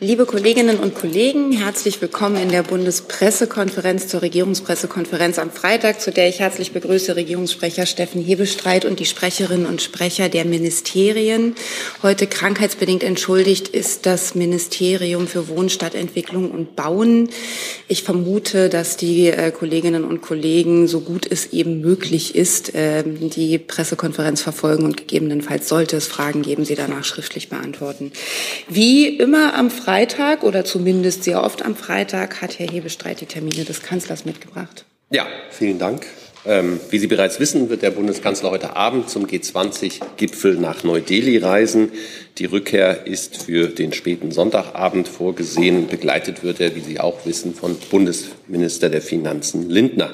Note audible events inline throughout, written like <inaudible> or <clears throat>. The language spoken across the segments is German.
Liebe Kolleginnen und Kollegen, herzlich willkommen in der Bundespressekonferenz zur Regierungspressekonferenz am Freitag, zu der ich herzlich begrüße Regierungssprecher Steffen Hebestreit und die Sprecherinnen und Sprecher der Ministerien. Heute krankheitsbedingt entschuldigt ist das Ministerium für Wohnstadtentwicklung und Bauen. Ich vermute, dass die äh, Kolleginnen und Kollegen, so gut es eben möglich ist, äh, die Pressekonferenz verfolgen und gegebenenfalls sollte es Fragen geben, sie danach schriftlich beantworten. Wie immer am Freitag Freitag oder zumindest sehr oft am Freitag hat Herr Hebestreit die Termine des Kanzlers mitgebracht. Ja, vielen Dank. Ähm, wie Sie bereits wissen, wird der Bundeskanzler heute Abend zum G20-Gipfel nach Neu-Delhi reisen. Die Rückkehr ist für den späten Sonntagabend vorgesehen. Begleitet wird er, wie Sie auch wissen, von Bundesminister der Finanzen Lindner.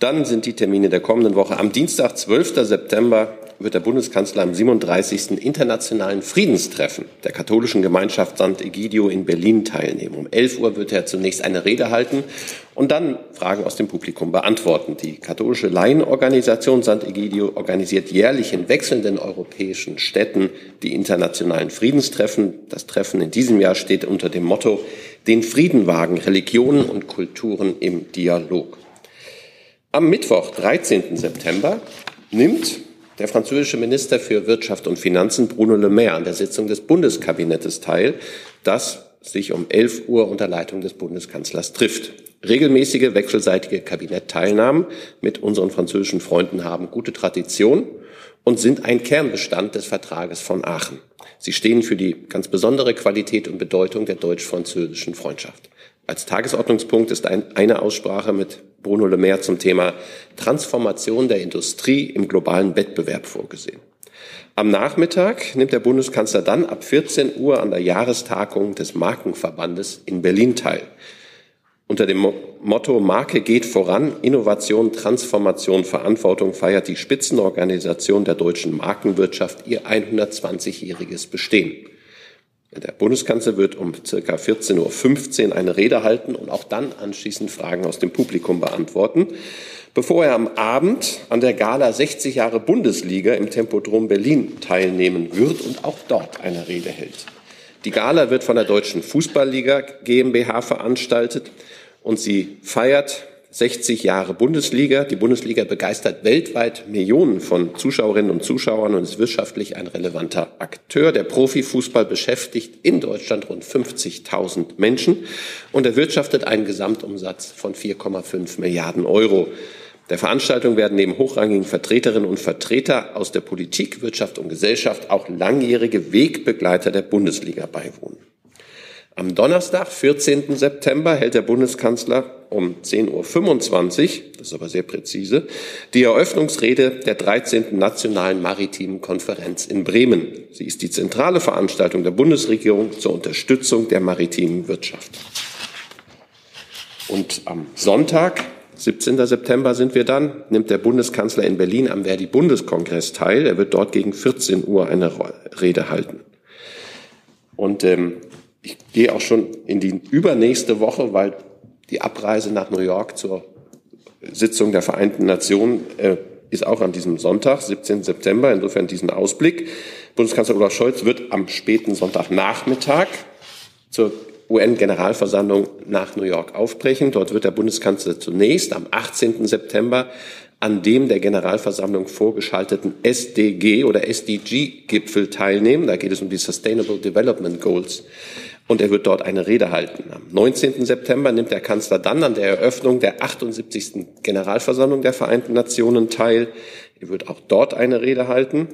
Dann sind die Termine der kommenden Woche. Am Dienstag, 12. September, wird der Bundeskanzler am 37. Internationalen Friedenstreffen der katholischen Gemeinschaft St. Egidio in Berlin teilnehmen. Um 11 Uhr wird er zunächst eine Rede halten und dann Fragen aus dem Publikum beantworten. Die katholische Laienorganisation St. Egidio organisiert jährlich in wechselnden europäischen Städten die internationalen Friedenstreffen. Das Treffen in diesem Jahr steht unter dem Motto Den Frieden wagen, Religionen und Kulturen im Dialog. Am Mittwoch, 13. September, nimmt der französische Minister für Wirtschaft und Finanzen Bruno Le Maire an der Sitzung des Bundeskabinettes teil, das sich um 11 Uhr unter Leitung des Bundeskanzlers trifft. Regelmäßige wechselseitige Kabinettteilnahmen mit unseren französischen Freunden haben gute Tradition und sind ein Kernbestand des Vertrages von Aachen. Sie stehen für die ganz besondere Qualität und Bedeutung der deutsch-französischen Freundschaft. Als Tagesordnungspunkt ist ein, eine Aussprache mit Bruno Le Maire zum Thema Transformation der Industrie im globalen Wettbewerb vorgesehen. Am Nachmittag nimmt der Bundeskanzler dann ab 14 Uhr an der Jahrestagung des Markenverbandes in Berlin teil. Unter dem Motto Marke geht voran, Innovation, Transformation, Verantwortung feiert die Spitzenorganisation der deutschen Markenwirtschaft ihr 120-jähriges Bestehen. Der Bundeskanzler wird um circa 14.15 Uhr eine Rede halten und auch dann anschließend Fragen aus dem Publikum beantworten, bevor er am Abend an der Gala 60 Jahre Bundesliga im Tempodrom Berlin teilnehmen wird und auch dort eine Rede hält. Die Gala wird von der Deutschen Fußballliga GmbH veranstaltet und sie feiert 60 Jahre Bundesliga. Die Bundesliga begeistert weltweit Millionen von Zuschauerinnen und Zuschauern und ist wirtschaftlich ein relevanter Akteur. Der Profifußball beschäftigt in Deutschland rund 50.000 Menschen und erwirtschaftet einen Gesamtumsatz von 4,5 Milliarden Euro. Der Veranstaltung werden neben hochrangigen Vertreterinnen und Vertreter aus der Politik, Wirtschaft und Gesellschaft auch langjährige Wegbegleiter der Bundesliga beiwohnen. Am Donnerstag, 14. September, hält der Bundeskanzler um 10.25 Uhr, das ist aber sehr präzise, die Eröffnungsrede der 13. Nationalen Maritimen Konferenz in Bremen. Sie ist die zentrale Veranstaltung der Bundesregierung zur Unterstützung der maritimen Wirtschaft. Und am Sonntag, 17. September sind wir dann, nimmt der Bundeskanzler in Berlin am Verdi-Bundeskongress teil. Er wird dort gegen 14 Uhr eine Rede halten. Und ähm, ich gehe auch schon in die übernächste Woche, weil die Abreise nach New York zur Sitzung der Vereinten Nationen äh, ist auch an diesem Sonntag, 17. September. Insofern diesen Ausblick. Bundeskanzler Olaf Scholz wird am späten Sonntagnachmittag zur UN-Generalversammlung nach New York aufbrechen. Dort wird der Bundeskanzler zunächst am 18. September an dem der Generalversammlung vorgeschalteten SDG oder SDG-Gipfel teilnehmen. Da geht es um die Sustainable Development Goals und er wird dort eine Rede halten. Am 19. September nimmt der Kanzler dann an der Eröffnung der 78. Generalversammlung der Vereinten Nationen teil. Er wird auch dort eine Rede halten.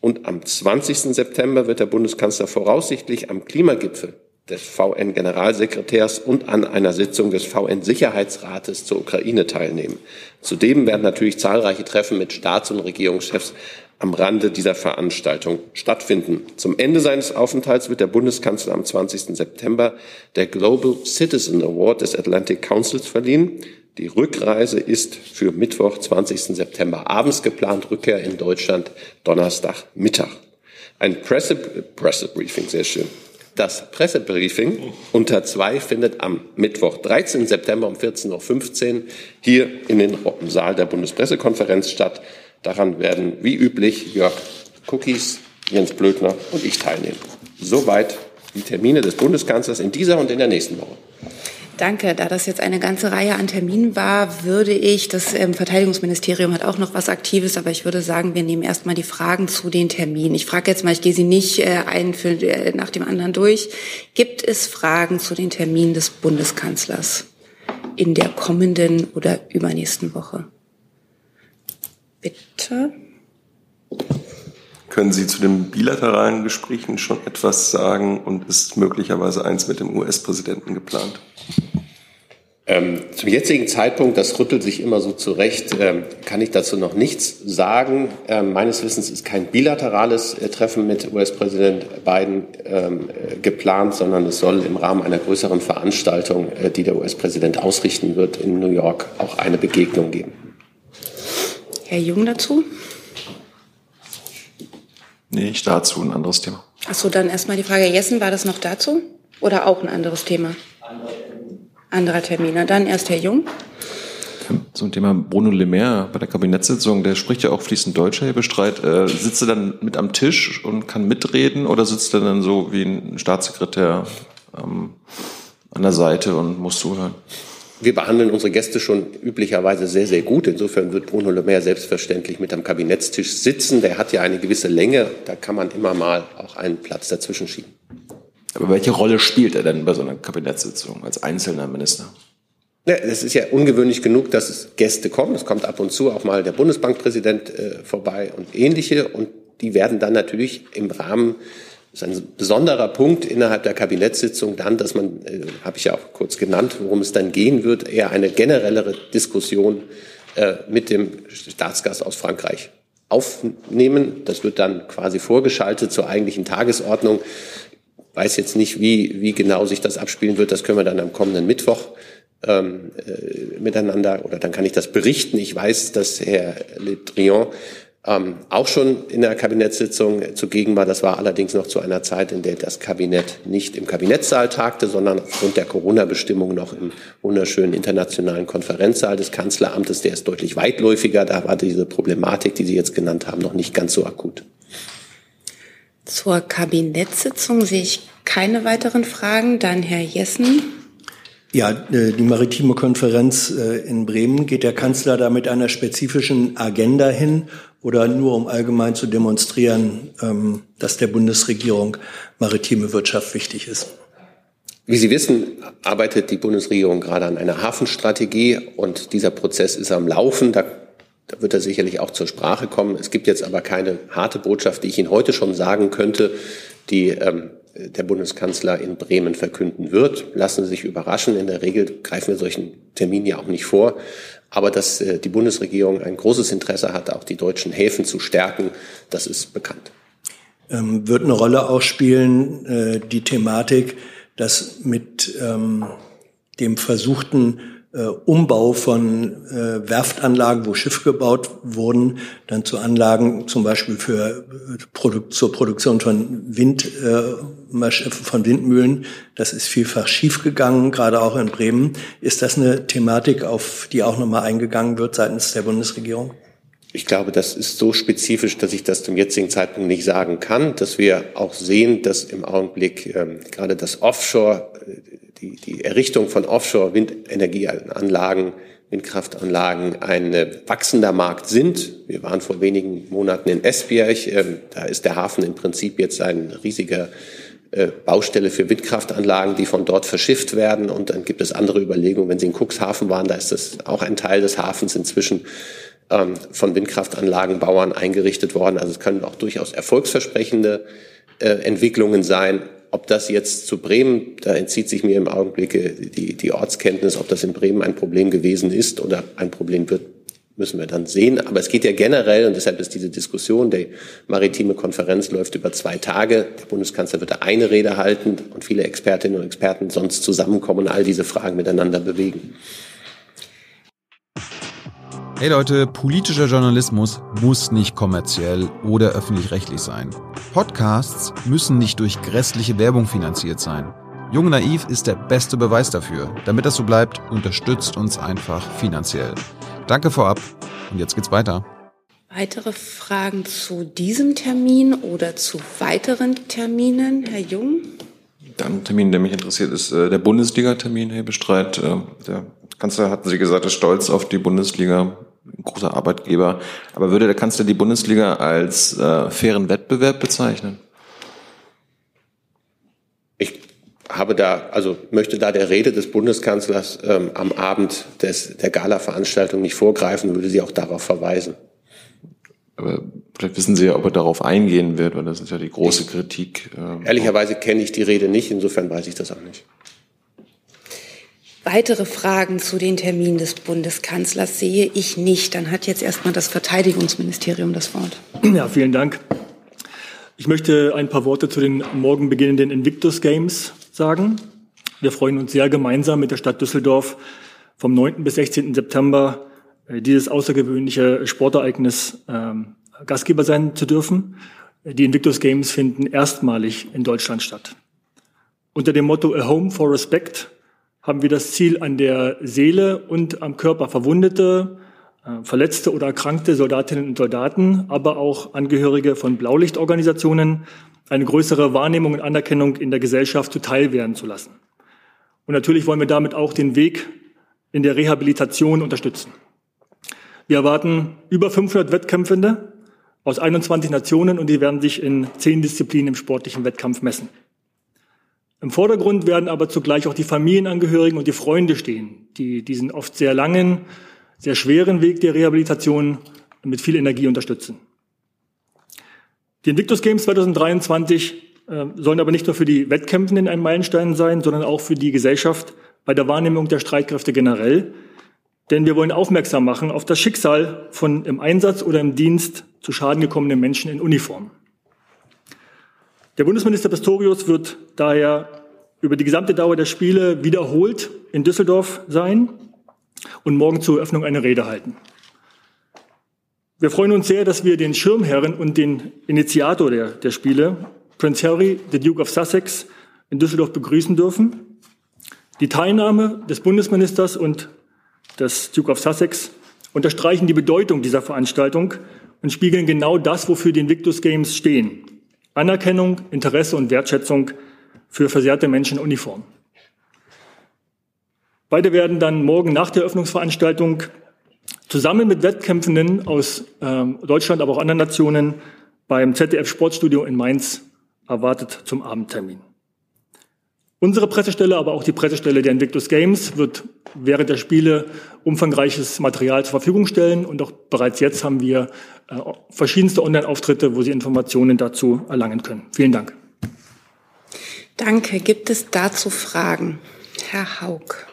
Und am 20. September wird der Bundeskanzler voraussichtlich am Klimagipfel des VN-Generalsekretärs und an einer Sitzung des VN-Sicherheitsrates zur Ukraine teilnehmen. Zudem werden natürlich zahlreiche Treffen mit Staats- und Regierungschefs am Rande dieser Veranstaltung stattfinden. Zum Ende seines Aufenthalts wird der Bundeskanzler am 20. September der Global Citizen Award des Atlantic Councils verliehen. Die Rückreise ist für Mittwoch, 20. September abends geplant, Rückkehr in Deutschland Donnerstag Mittag. Ein Presse, Pressebriefing, sehr schön. Das Pressebriefing unter zwei findet am Mittwoch, 13. September um 14.15 Uhr hier in den Saal der Bundespressekonferenz statt. Daran werden wie üblich Jörg Cookies, Jens Blödner und ich teilnehmen. Soweit die Termine des Bundeskanzlers in dieser und in der nächsten Woche. Danke. Da das jetzt eine ganze Reihe an Terminen war, würde ich, das ähm, Verteidigungsministerium hat auch noch was Aktives, aber ich würde sagen, wir nehmen erstmal die Fragen zu den Terminen. Ich frage jetzt mal, ich gehe sie nicht äh, ein für, äh, nach dem anderen durch. Gibt es Fragen zu den Terminen des Bundeskanzlers in der kommenden oder übernächsten Woche? Bitte. Können Sie zu den bilateralen Gesprächen schon etwas sagen und ist möglicherweise eins mit dem US-Präsidenten geplant? Ähm, zum jetzigen Zeitpunkt, das rüttelt sich immer so zurecht, ähm, kann ich dazu noch nichts sagen. Ähm, meines Wissens ist kein bilaterales äh, Treffen mit US-Präsident Biden ähm, äh, geplant, sondern es soll im Rahmen einer größeren Veranstaltung, äh, die der US-Präsident ausrichten wird, in New York auch eine Begegnung geben. Herr Jung dazu? Nee, ich dazu ein anderes Thema. Achso, dann erstmal die Frage, Jessen, war das noch dazu? Oder auch ein anderes Thema? Anderer Termin. Na dann erst Herr Jung. Zum Thema Bruno Le Maire bei der Kabinettssitzung, der spricht ja auch fließend Deutsch, Herr Bestreit. Äh, sitzt er dann mit am Tisch und kann mitreden oder sitzt er dann so wie ein Staatssekretär ähm, an der Seite und muss zuhören? Wir behandeln unsere Gäste schon üblicherweise sehr, sehr gut. Insofern wird Bruno Le Maire selbstverständlich mit am Kabinettstisch sitzen. Der hat ja eine gewisse Länge. Da kann man immer mal auch einen Platz dazwischen schieben. Aber welche Rolle spielt er denn bei so einer Kabinettssitzung als einzelner Minister? Ja, es ist ja ungewöhnlich genug, dass es Gäste kommen. Es kommt ab und zu auch mal der Bundesbankpräsident äh, vorbei und ähnliche. Und die werden dann natürlich im Rahmen das ist ein besonderer Punkt innerhalb der Kabinettssitzung dann, dass man, äh, habe ich ja auch kurz genannt, worum es dann gehen wird, eher eine generellere Diskussion äh, mit dem Staatsgast aus Frankreich aufnehmen. Das wird dann quasi vorgeschaltet zur eigentlichen Tagesordnung. Weiß jetzt nicht, wie, wie genau sich das abspielen wird. Das können wir dann am kommenden Mittwoch ähm, äh, miteinander oder dann kann ich das berichten. Ich weiß, dass Herr Le Drian ähm, auch schon in der Kabinettssitzung zugegen war. Das war allerdings noch zu einer Zeit, in der das Kabinett nicht im Kabinettssaal tagte, sondern aufgrund der Corona-Bestimmung noch im wunderschönen internationalen Konferenzsaal des Kanzleramtes. Der ist deutlich weitläufiger. Da war diese Problematik, die Sie jetzt genannt haben, noch nicht ganz so akut. Zur Kabinettssitzung sehe ich keine weiteren Fragen. Dann Herr Jessen. Ja, äh, die maritime Konferenz äh, in Bremen, geht der Kanzler da mit einer spezifischen Agenda hin oder nur um allgemein zu demonstrieren, ähm, dass der Bundesregierung maritime Wirtschaft wichtig ist? Wie Sie wissen, arbeitet die Bundesregierung gerade an einer Hafenstrategie und dieser Prozess ist am Laufen. Da, da wird er sicherlich auch zur Sprache kommen. Es gibt jetzt aber keine harte Botschaft, die ich Ihnen heute schon sagen könnte, die ähm, der Bundeskanzler in Bremen verkünden wird. Lassen Sie sich überraschen. In der Regel greifen wir solchen Terminen ja auch nicht vor. Aber dass äh, die Bundesregierung ein großes Interesse hat, auch die deutschen Häfen zu stärken, das ist bekannt. Ähm, wird eine Rolle auch spielen äh, die Thematik, dass mit ähm, dem versuchten äh, Umbau von äh, Werftanlagen, wo Schiffe gebaut wurden, dann zu Anlagen zum Beispiel für äh, Produ zur Produktion von Wind, äh, von Windmühlen. Das ist vielfach schiefgegangen, gerade auch in Bremen. Ist das eine Thematik, auf die auch nochmal eingegangen wird seitens der Bundesregierung? Ich glaube, das ist so spezifisch, dass ich das zum jetzigen Zeitpunkt nicht sagen kann, dass wir auch sehen, dass im Augenblick ähm, gerade das Offshore, die, die Errichtung von Offshore-Windenergieanlagen, Windkraftanlagen ein äh, wachsender Markt sind. Wir waren vor wenigen Monaten in Esbjerg. Ähm, da ist der Hafen im Prinzip jetzt ein riesiger äh, Baustelle für Windkraftanlagen, die von dort verschifft werden. Und dann gibt es andere Überlegungen. Wenn Sie in Cuxhaven waren, da ist das auch ein Teil des Hafens inzwischen ähm, von Windkraftanlagenbauern eingerichtet worden. Also es können auch durchaus erfolgsversprechende äh, Entwicklungen sein. Ob das jetzt zu Bremen, da entzieht sich mir im Augenblick die, die Ortskenntnis, ob das in Bremen ein Problem gewesen ist oder ein Problem wird, müssen wir dann sehen. Aber es geht ja generell, und deshalb ist diese Diskussion, die maritime Konferenz läuft über zwei Tage. Der Bundeskanzler wird da eine Rede halten und viele Expertinnen und Experten sonst zusammenkommen und all diese Fragen miteinander bewegen. Hey Leute, politischer Journalismus muss nicht kommerziell oder öffentlich-rechtlich sein. Podcasts müssen nicht durch grässliche Werbung finanziert sein. Jung Naiv ist der beste Beweis dafür. Damit das so bleibt, unterstützt uns einfach finanziell. Danke vorab und jetzt geht's weiter. Weitere Fragen zu diesem Termin oder zu weiteren Terminen, Herr Jung? Der andere Termin, der mich interessiert, ist äh, der Bundesliga-Termin, Herr Bestreit. Äh, der Kanzler hatten Sie gesagt, ist stolz auf die Bundesliga, ein großer Arbeitgeber. Aber würde der Kanzler die Bundesliga als äh, fairen Wettbewerb bezeichnen? Ich habe da, also möchte da der Rede des Bundeskanzlers ähm, am Abend des, der Gala-Veranstaltung nicht vorgreifen, würde sie auch darauf verweisen. Aber vielleicht wissen Sie ja, ob er darauf eingehen wird, weil das ist ja die große Kritik. Ähm, Ehrlicherweise kenne ich die Rede nicht, insofern weiß ich das auch nicht. Weitere Fragen zu den Terminen des Bundeskanzlers sehe ich nicht. Dann hat jetzt erstmal das Verteidigungsministerium das Wort. Ja, vielen Dank. Ich möchte ein paar Worte zu den morgen beginnenden Invictus Games sagen. Wir freuen uns sehr gemeinsam mit der Stadt Düsseldorf vom 9. bis 16. September äh, dieses außergewöhnliche Sportereignis ähm, Gastgeber sein zu dürfen. Die Invictus Games finden erstmalig in Deutschland statt. Unter dem Motto A Home for Respect haben wir das Ziel, an der Seele und am Körper Verwundete, äh, verletzte oder erkrankte Soldatinnen und Soldaten, aber auch Angehörige von Blaulichtorganisationen eine größere Wahrnehmung und Anerkennung in der Gesellschaft zuteil werden zu lassen. Und natürlich wollen wir damit auch den Weg in der Rehabilitation unterstützen. Wir erwarten über 500 Wettkämpfende aus 21 Nationen und die werden sich in zehn Disziplinen im sportlichen Wettkampf messen. Im Vordergrund werden aber zugleich auch die Familienangehörigen und die Freunde stehen, die diesen oft sehr langen, sehr schweren Weg der Rehabilitation mit viel Energie unterstützen. Die Invictus Games 2023 äh, sollen aber nicht nur für die Wettkämpfenden ein Meilenstein sein, sondern auch für die Gesellschaft bei der Wahrnehmung der Streitkräfte generell. Denn wir wollen aufmerksam machen auf das Schicksal von im Einsatz oder im Dienst zu Schaden gekommenen Menschen in Uniform. Der Bundesminister Pistorius wird daher über die gesamte Dauer der Spiele wiederholt in Düsseldorf sein und morgen zur Eröffnung eine Rede halten. Wir freuen uns sehr, dass wir den Schirmherren und den Initiator der, der Spiele, Prince Harry, the Duke of Sussex, in Düsseldorf begrüßen dürfen. Die Teilnahme des Bundesministers und des Duke of Sussex unterstreichen die Bedeutung dieser Veranstaltung und spiegeln genau das, wofür die Invictus Games stehen. Anerkennung, Interesse und Wertschätzung für versehrte Menschen in Uniform. Beide werden dann morgen nach der Eröffnungsveranstaltung zusammen mit Wettkämpfenden aus äh, Deutschland, aber auch anderen Nationen beim ZDF Sportstudio in Mainz erwartet zum Abendtermin. Unsere Pressestelle, aber auch die Pressestelle der Invictus Games wird während der Spiele umfangreiches Material zur Verfügung stellen. Und auch bereits jetzt haben wir äh, verschiedenste Online-Auftritte, wo Sie Informationen dazu erlangen können. Vielen Dank. Danke. Gibt es dazu Fragen? Herr Haug.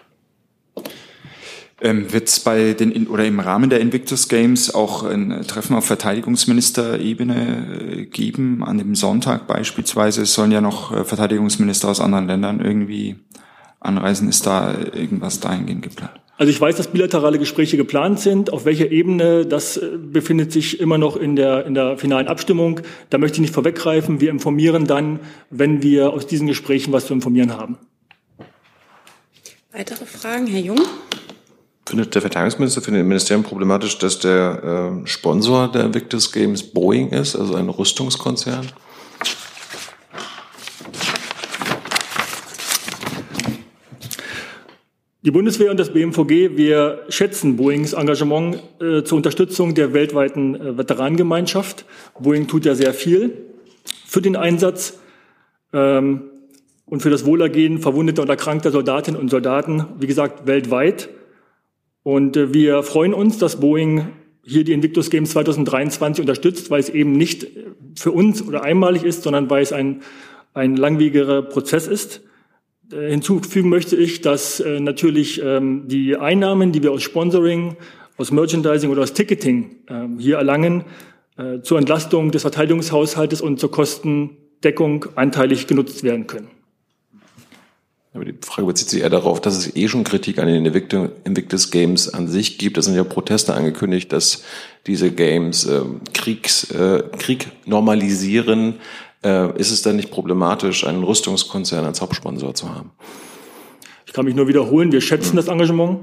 Ähm, Wird es bei den oder im Rahmen der Invictus Games auch ein Treffen auf Verteidigungsministerebene äh, geben? An dem Sonntag beispielsweise sollen ja noch äh, Verteidigungsminister aus anderen Ländern irgendwie anreisen. Ist da irgendwas dahingehend geplant? Also ich weiß, dass bilaterale Gespräche geplant sind. Auf welcher Ebene, das äh, befindet sich immer noch in der, in der finalen Abstimmung. Da möchte ich nicht vorweggreifen. Wir informieren dann, wenn wir aus diesen Gesprächen was zu informieren haben. Weitere Fragen, Herr Jung? Findet der Verteidigungsminister, findet das Ministerium problematisch, dass der äh, Sponsor der Invictus Games Boeing ist, also ein Rüstungskonzern? Die Bundeswehr und das BMVG, wir schätzen Boeings Engagement äh, zur Unterstützung der weltweiten äh, Veteranengemeinschaft. Boeing tut ja sehr viel für den Einsatz ähm, und für das Wohlergehen verwundeter und erkrankter Soldatinnen und Soldaten, wie gesagt, weltweit. Und äh, wir freuen uns, dass Boeing hier die Invictus Games 2023 unterstützt, weil es eben nicht für uns oder einmalig ist, sondern weil es ein, ein langwieriger Prozess ist. Äh, hinzufügen möchte ich, dass äh, natürlich ähm, die Einnahmen, die wir aus Sponsoring, aus Merchandising oder aus Ticketing äh, hier erlangen, äh, zur Entlastung des Verteidigungshaushaltes und zur Kostendeckung anteilig genutzt werden können. Aber die Frage bezieht sich eher darauf, dass es eh schon Kritik an den Invictus Games an sich gibt. Es sind ja Proteste angekündigt, dass diese Games äh, Kriegs, äh, Krieg normalisieren. Äh, ist es dann nicht problematisch, einen Rüstungskonzern als Hauptsponsor zu haben? Ich kann mich nur wiederholen, wir schätzen hm. das Engagement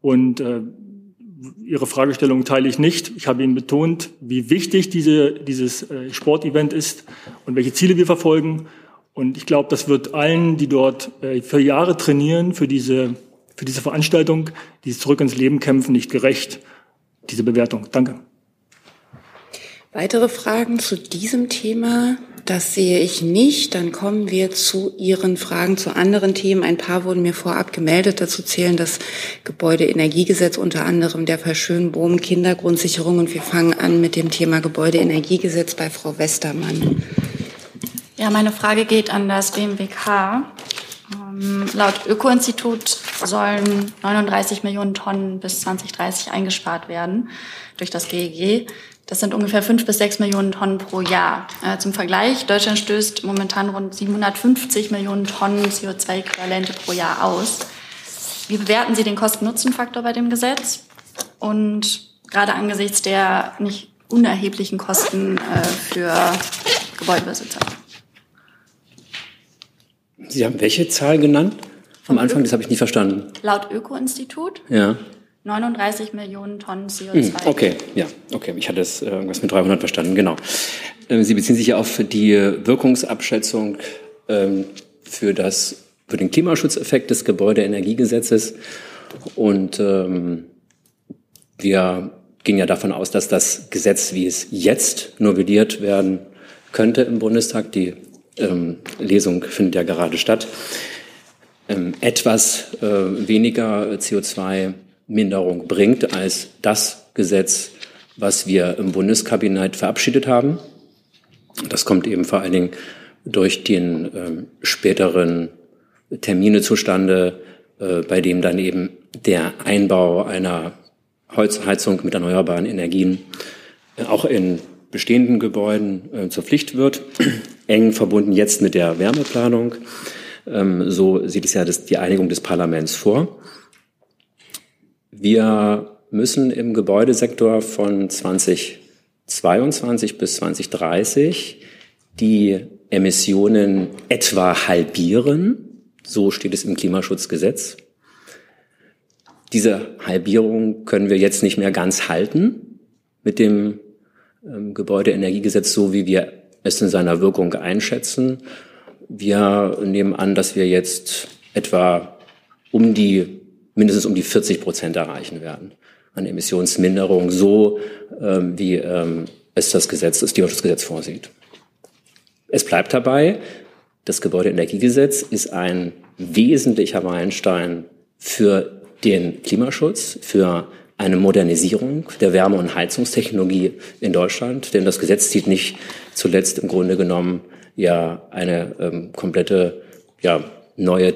und äh, Ihre Fragestellung teile ich nicht. Ich habe Ihnen betont, wie wichtig diese, dieses äh, Sportevent ist und welche Ziele wir verfolgen. Und ich glaube, das wird allen, die dort äh, für Jahre trainieren, für diese, für diese Veranstaltung, dieses Zurück ins Leben kämpfen, nicht gerecht, diese Bewertung. Danke. Weitere Fragen zu diesem Thema? Das sehe ich nicht. Dann kommen wir zu Ihren Fragen zu anderen Themen. Ein paar wurden mir vorab gemeldet. Dazu zählen das Gebäudeenergiegesetz, unter anderem der Fall Schönbohm, Kindergrundsicherung. Und wir fangen an mit dem Thema Gebäudeenergiegesetz bei Frau Westermann. Ja, meine Frage geht an das BMWK. Ähm, laut Öko-Institut sollen 39 Millionen Tonnen bis 2030 eingespart werden durch das GEG. Das sind ungefähr fünf bis sechs Millionen Tonnen pro Jahr. Äh, zum Vergleich, Deutschland stößt momentan rund 750 Millionen Tonnen CO2-Äquivalente pro Jahr aus. Wie bewerten Sie den Kosten-Nutzen-Faktor bei dem Gesetz? Und gerade angesichts der nicht unerheblichen Kosten äh, für Gebäudebesitzer. Sie haben welche Zahl genannt? Am Anfang, das habe ich nicht verstanden. Laut Öko-Institut Ja. 39 Millionen Tonnen Hm, CO2. Okay, ja, okay. Ich hatte es äh, irgendwas mit 300 verstanden, genau. Ähm, Sie beziehen sich ja auf die Wirkungsabschätzung ähm, für das für den Klimaschutzeffekt des Gebäudeenergiegesetzes und ähm, wir gehen ja davon aus, dass das Gesetz, wie es jetzt novelliert werden könnte im Bundestag, die ähm, Lesung findet ja gerade statt, ähm, etwas äh, weniger CO2-Minderung bringt als das Gesetz, was wir im Bundeskabinett verabschiedet haben. Das kommt eben vor allen Dingen durch den ähm, späteren Termine zustande, äh, bei dem dann eben der Einbau einer Holz Heizung mit erneuerbaren Energien äh, auch in bestehenden Gebäuden äh, zur Pflicht wird, <clears throat> eng verbunden jetzt mit der Wärmeplanung. Ähm, so sieht es ja das, die Einigung des Parlaments vor. Wir müssen im Gebäudesektor von 2022 bis 2030 die Emissionen etwa halbieren. So steht es im Klimaschutzgesetz. Diese Halbierung können wir jetzt nicht mehr ganz halten mit dem ähm, Gebäudeenergiegesetz, so wie wir es in seiner Wirkung einschätzen. Wir nehmen an, dass wir jetzt etwa um die, mindestens um die 40 Prozent erreichen werden an Emissionsminderung, so ähm, wie ähm, es das Gesetz, das Klimaschutzgesetz vorsieht. Es bleibt dabei, das Gebäudeenergiegesetz ist ein wesentlicher Meilenstein für den Klimaschutz, für eine Modernisierung der Wärme- und Heizungstechnologie in Deutschland. Denn das Gesetz zieht nicht zuletzt im Grunde genommen ja eine ähm, komplette ja, neue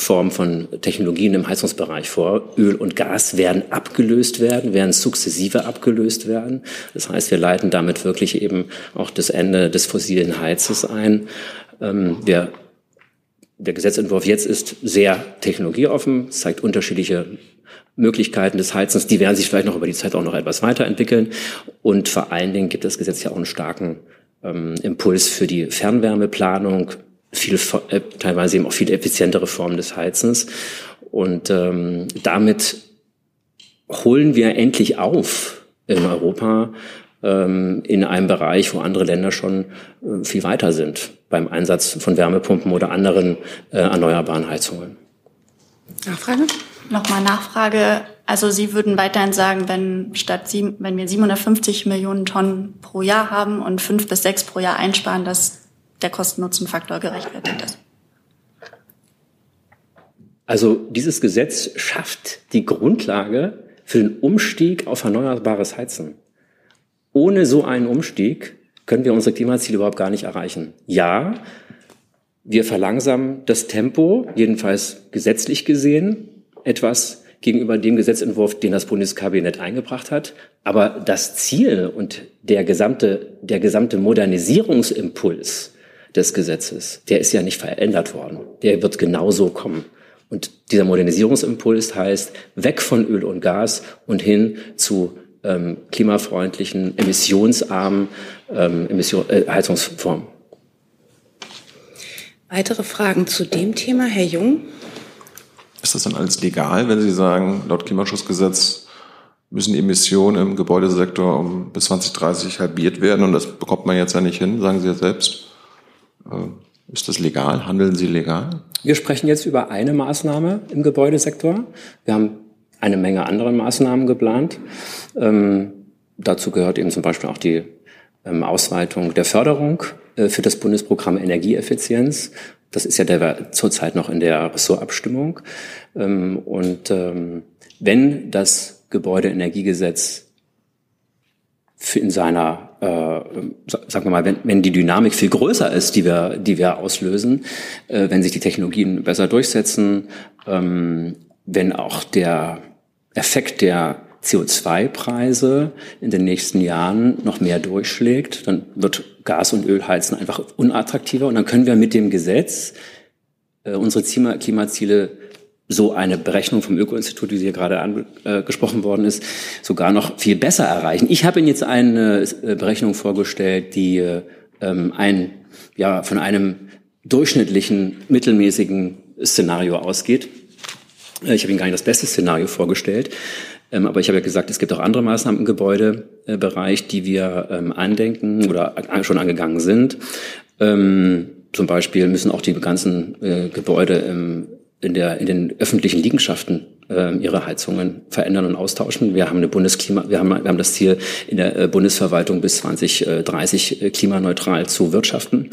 Form von Technologien im Heizungsbereich vor. Öl und Gas werden abgelöst werden, werden sukzessive abgelöst werden. Das heißt, wir leiten damit wirklich eben auch das Ende des fossilen Heizes ein. Ähm, wir der Gesetzentwurf jetzt ist sehr technologieoffen, zeigt unterschiedliche Möglichkeiten des Heizens. Die werden sich vielleicht noch über die Zeit auch noch etwas weiterentwickeln. Und vor allen Dingen gibt das Gesetz ja auch einen starken ähm, Impuls für die Fernwärmeplanung, viel, äh, teilweise eben auch viel effizientere Formen des Heizens. Und ähm, damit holen wir endlich auf in Europa ähm, in einem Bereich, wo andere Länder schon äh, viel weiter sind beim Einsatz von Wärmepumpen oder anderen äh, erneuerbaren Heizungen. Nachfrage? Nochmal Nachfrage. Also Sie würden weiterhin sagen, wenn statt sieben, wenn wir 750 Millionen Tonnen pro Jahr haben und fünf bis sechs pro Jahr einsparen, dass der Kosten-Nutzen-Faktor gerechtfertigt ist. Also dieses Gesetz schafft die Grundlage für den Umstieg auf erneuerbares Heizen. Ohne so einen Umstieg können wir unsere Klimaziele überhaupt gar nicht erreichen. Ja, wir verlangsamen das Tempo, jedenfalls gesetzlich gesehen, etwas gegenüber dem Gesetzentwurf, den das Bundeskabinett eingebracht hat. Aber das Ziel und der gesamte, der gesamte Modernisierungsimpuls des Gesetzes, der ist ja nicht verändert worden. Der wird genauso kommen. Und dieser Modernisierungsimpuls heißt weg von Öl und Gas und hin zu ähm, klimafreundlichen, emissionsarmen ähm, Emission, äh, Heizungsformen. Weitere Fragen zu dem Thema, Herr Jung? Ist das dann alles legal, wenn Sie sagen, laut Klimaschutzgesetz müssen Emissionen im Gebäudesektor um bis 2030 halbiert werden und das bekommt man jetzt ja nicht hin, sagen Sie ja selbst. Äh, Ist das legal? Handeln Sie legal? Wir sprechen jetzt über eine Maßnahme im Gebäudesektor. Wir haben eine Menge andere Maßnahmen geplant. Ähm, dazu gehört eben zum Beispiel auch die ähm, Ausweitung der Förderung äh, für das Bundesprogramm Energieeffizienz. Das ist ja der, zurzeit noch in der Ressortabstimmung. Ähm, und ähm, wenn das Gebäudeenergiegesetz in seiner, äh, sagen wir mal, wenn, wenn die Dynamik viel größer ist, die wir, die wir auslösen, äh, wenn sich die Technologien besser durchsetzen, ähm, wenn auch der Effekt der CO2-Preise in den nächsten Jahren noch mehr durchschlägt, dann wird Gas- und Ölheizen einfach unattraktiver und dann können wir mit dem Gesetz äh, unsere Klimaziele so eine Berechnung vom Öko-Institut, wie sie hier gerade angesprochen äh, worden ist, sogar noch viel besser erreichen. Ich habe Ihnen jetzt eine äh, Berechnung vorgestellt, die ähm, ein, ja, von einem durchschnittlichen, mittelmäßigen Szenario ausgeht. Äh, ich habe Ihnen gar nicht das beste Szenario vorgestellt. Ähm, aber ich habe ja gesagt, es gibt auch andere Maßnahmen im Gebäudebereich, die wir ähm, andenken oder schon angegangen sind. Ähm, zum Beispiel müssen auch die ganzen äh, Gebäude im in, der, in den öffentlichen Liegenschaften äh, ihre Heizungen verändern und austauschen. Wir haben eine Bundesklima, wir haben, wir haben das Ziel in der äh, Bundesverwaltung bis 2030 äh, klimaneutral zu wirtschaften.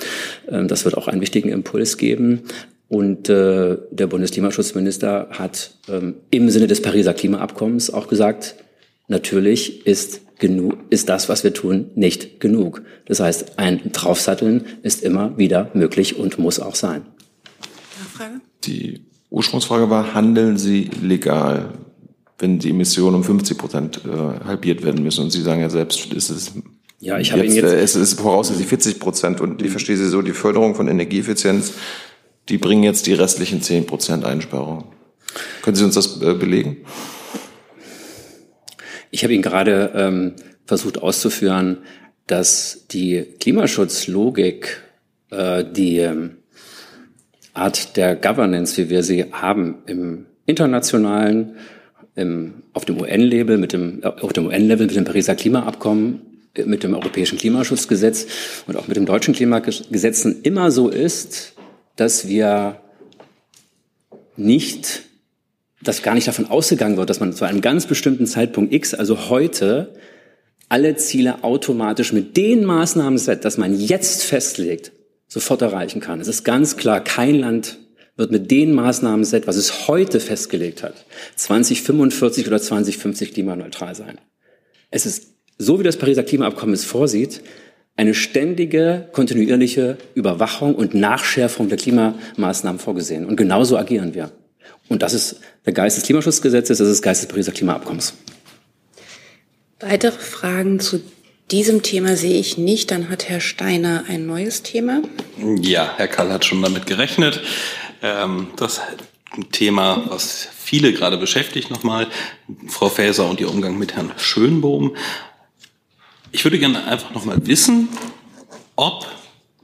Ähm, das wird auch einen wichtigen Impuls geben. Und äh, der Bundesklimaschutzminister hat ähm, im Sinne des Pariser Klimaabkommens auch gesagt, natürlich ist genug, ist das, was wir tun, nicht genug. Das heißt, ein Draufsatteln ist immer wieder möglich und muss auch sein. Nachfrage? Die Ursprungsfrage war, handeln Sie legal, wenn die Emissionen um 50 Prozent äh, halbiert werden müssen? Und Sie sagen ja selbst, ist es ja, ich habe jetzt, jetzt äh, es ist voraussichtlich 40 Prozent und ich verstehe Sie so, die Förderung von Energieeffizienz, die bringen jetzt die restlichen 10 Prozent Einsparung. Können Sie uns das äh, belegen? Ich habe Ihnen gerade ähm, versucht auszuführen, dass die Klimaschutzlogik, äh, die ähm, Art der Governance, wie wir sie haben im internationalen, im, auf dem UN-Label, mit dem, auf dem UN-Level mit dem Pariser Klimaabkommen, mit dem Europäischen Klimaschutzgesetz und auch mit dem deutschen Klimagesetzen immer so ist, dass wir nicht, dass gar nicht davon ausgegangen wird, dass man zu einem ganz bestimmten Zeitpunkt X, also heute, alle Ziele automatisch mit den Maßnahmen setzt, dass man jetzt festlegt, sofort erreichen kann. Es ist ganz klar, kein Land wird mit den Maßnahmen set, was es heute festgelegt hat, 2045 oder 2050 klimaneutral sein. Es ist, so wie das Pariser Klimaabkommen es vorsieht, eine ständige, kontinuierliche Überwachung und Nachschärfung der Klimamaßnahmen vorgesehen. Und genauso agieren wir. Und das ist der Geist des Klimaschutzgesetzes, das ist der Geist des Pariser Klimaabkommens. Weitere Fragen zu diesem Thema sehe ich nicht. Dann hat Herr Steiner ein neues Thema. Ja, Herr Kall hat schon damit gerechnet. Ähm, das Thema, was viele gerade beschäftigt, nochmal, Frau Faeser und ihr Umgang mit Herrn Schönbohm. Ich würde gerne einfach nochmal wissen, ob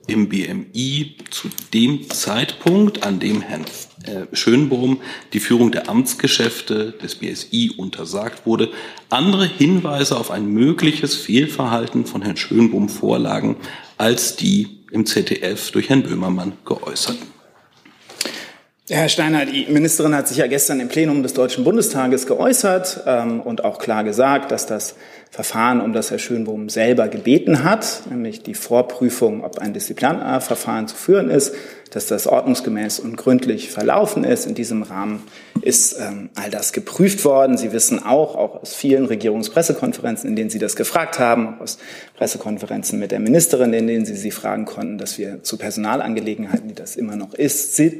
im BMI zu dem Zeitpunkt, an dem Herrn äh, Schönbohm die Führung der Amtsgeschäfte des BSI untersagt wurde, andere Hinweise auf ein mögliches Fehlverhalten von Herrn Schönbohm vorlagen, als die im ZDF durch Herrn Böhmermann geäußerten. Herr Steiner, die Ministerin hat sich ja gestern im Plenum des Deutschen Bundestages geäußert ähm, und auch klar gesagt, dass das Verfahren, um das Herr Schönbohm selber gebeten hat, nämlich die Vorprüfung, ob ein Disziplinarverfahren zu führen ist, dass das ordnungsgemäß und gründlich verlaufen ist. In diesem Rahmen ist ähm, all das geprüft worden. Sie wissen auch, auch aus vielen Regierungspressekonferenzen, in denen Sie das gefragt haben, aus Pressekonferenzen mit der Ministerin, in denen Sie sie fragen konnten, dass wir zu Personalangelegenheiten, die das immer noch ist, äh,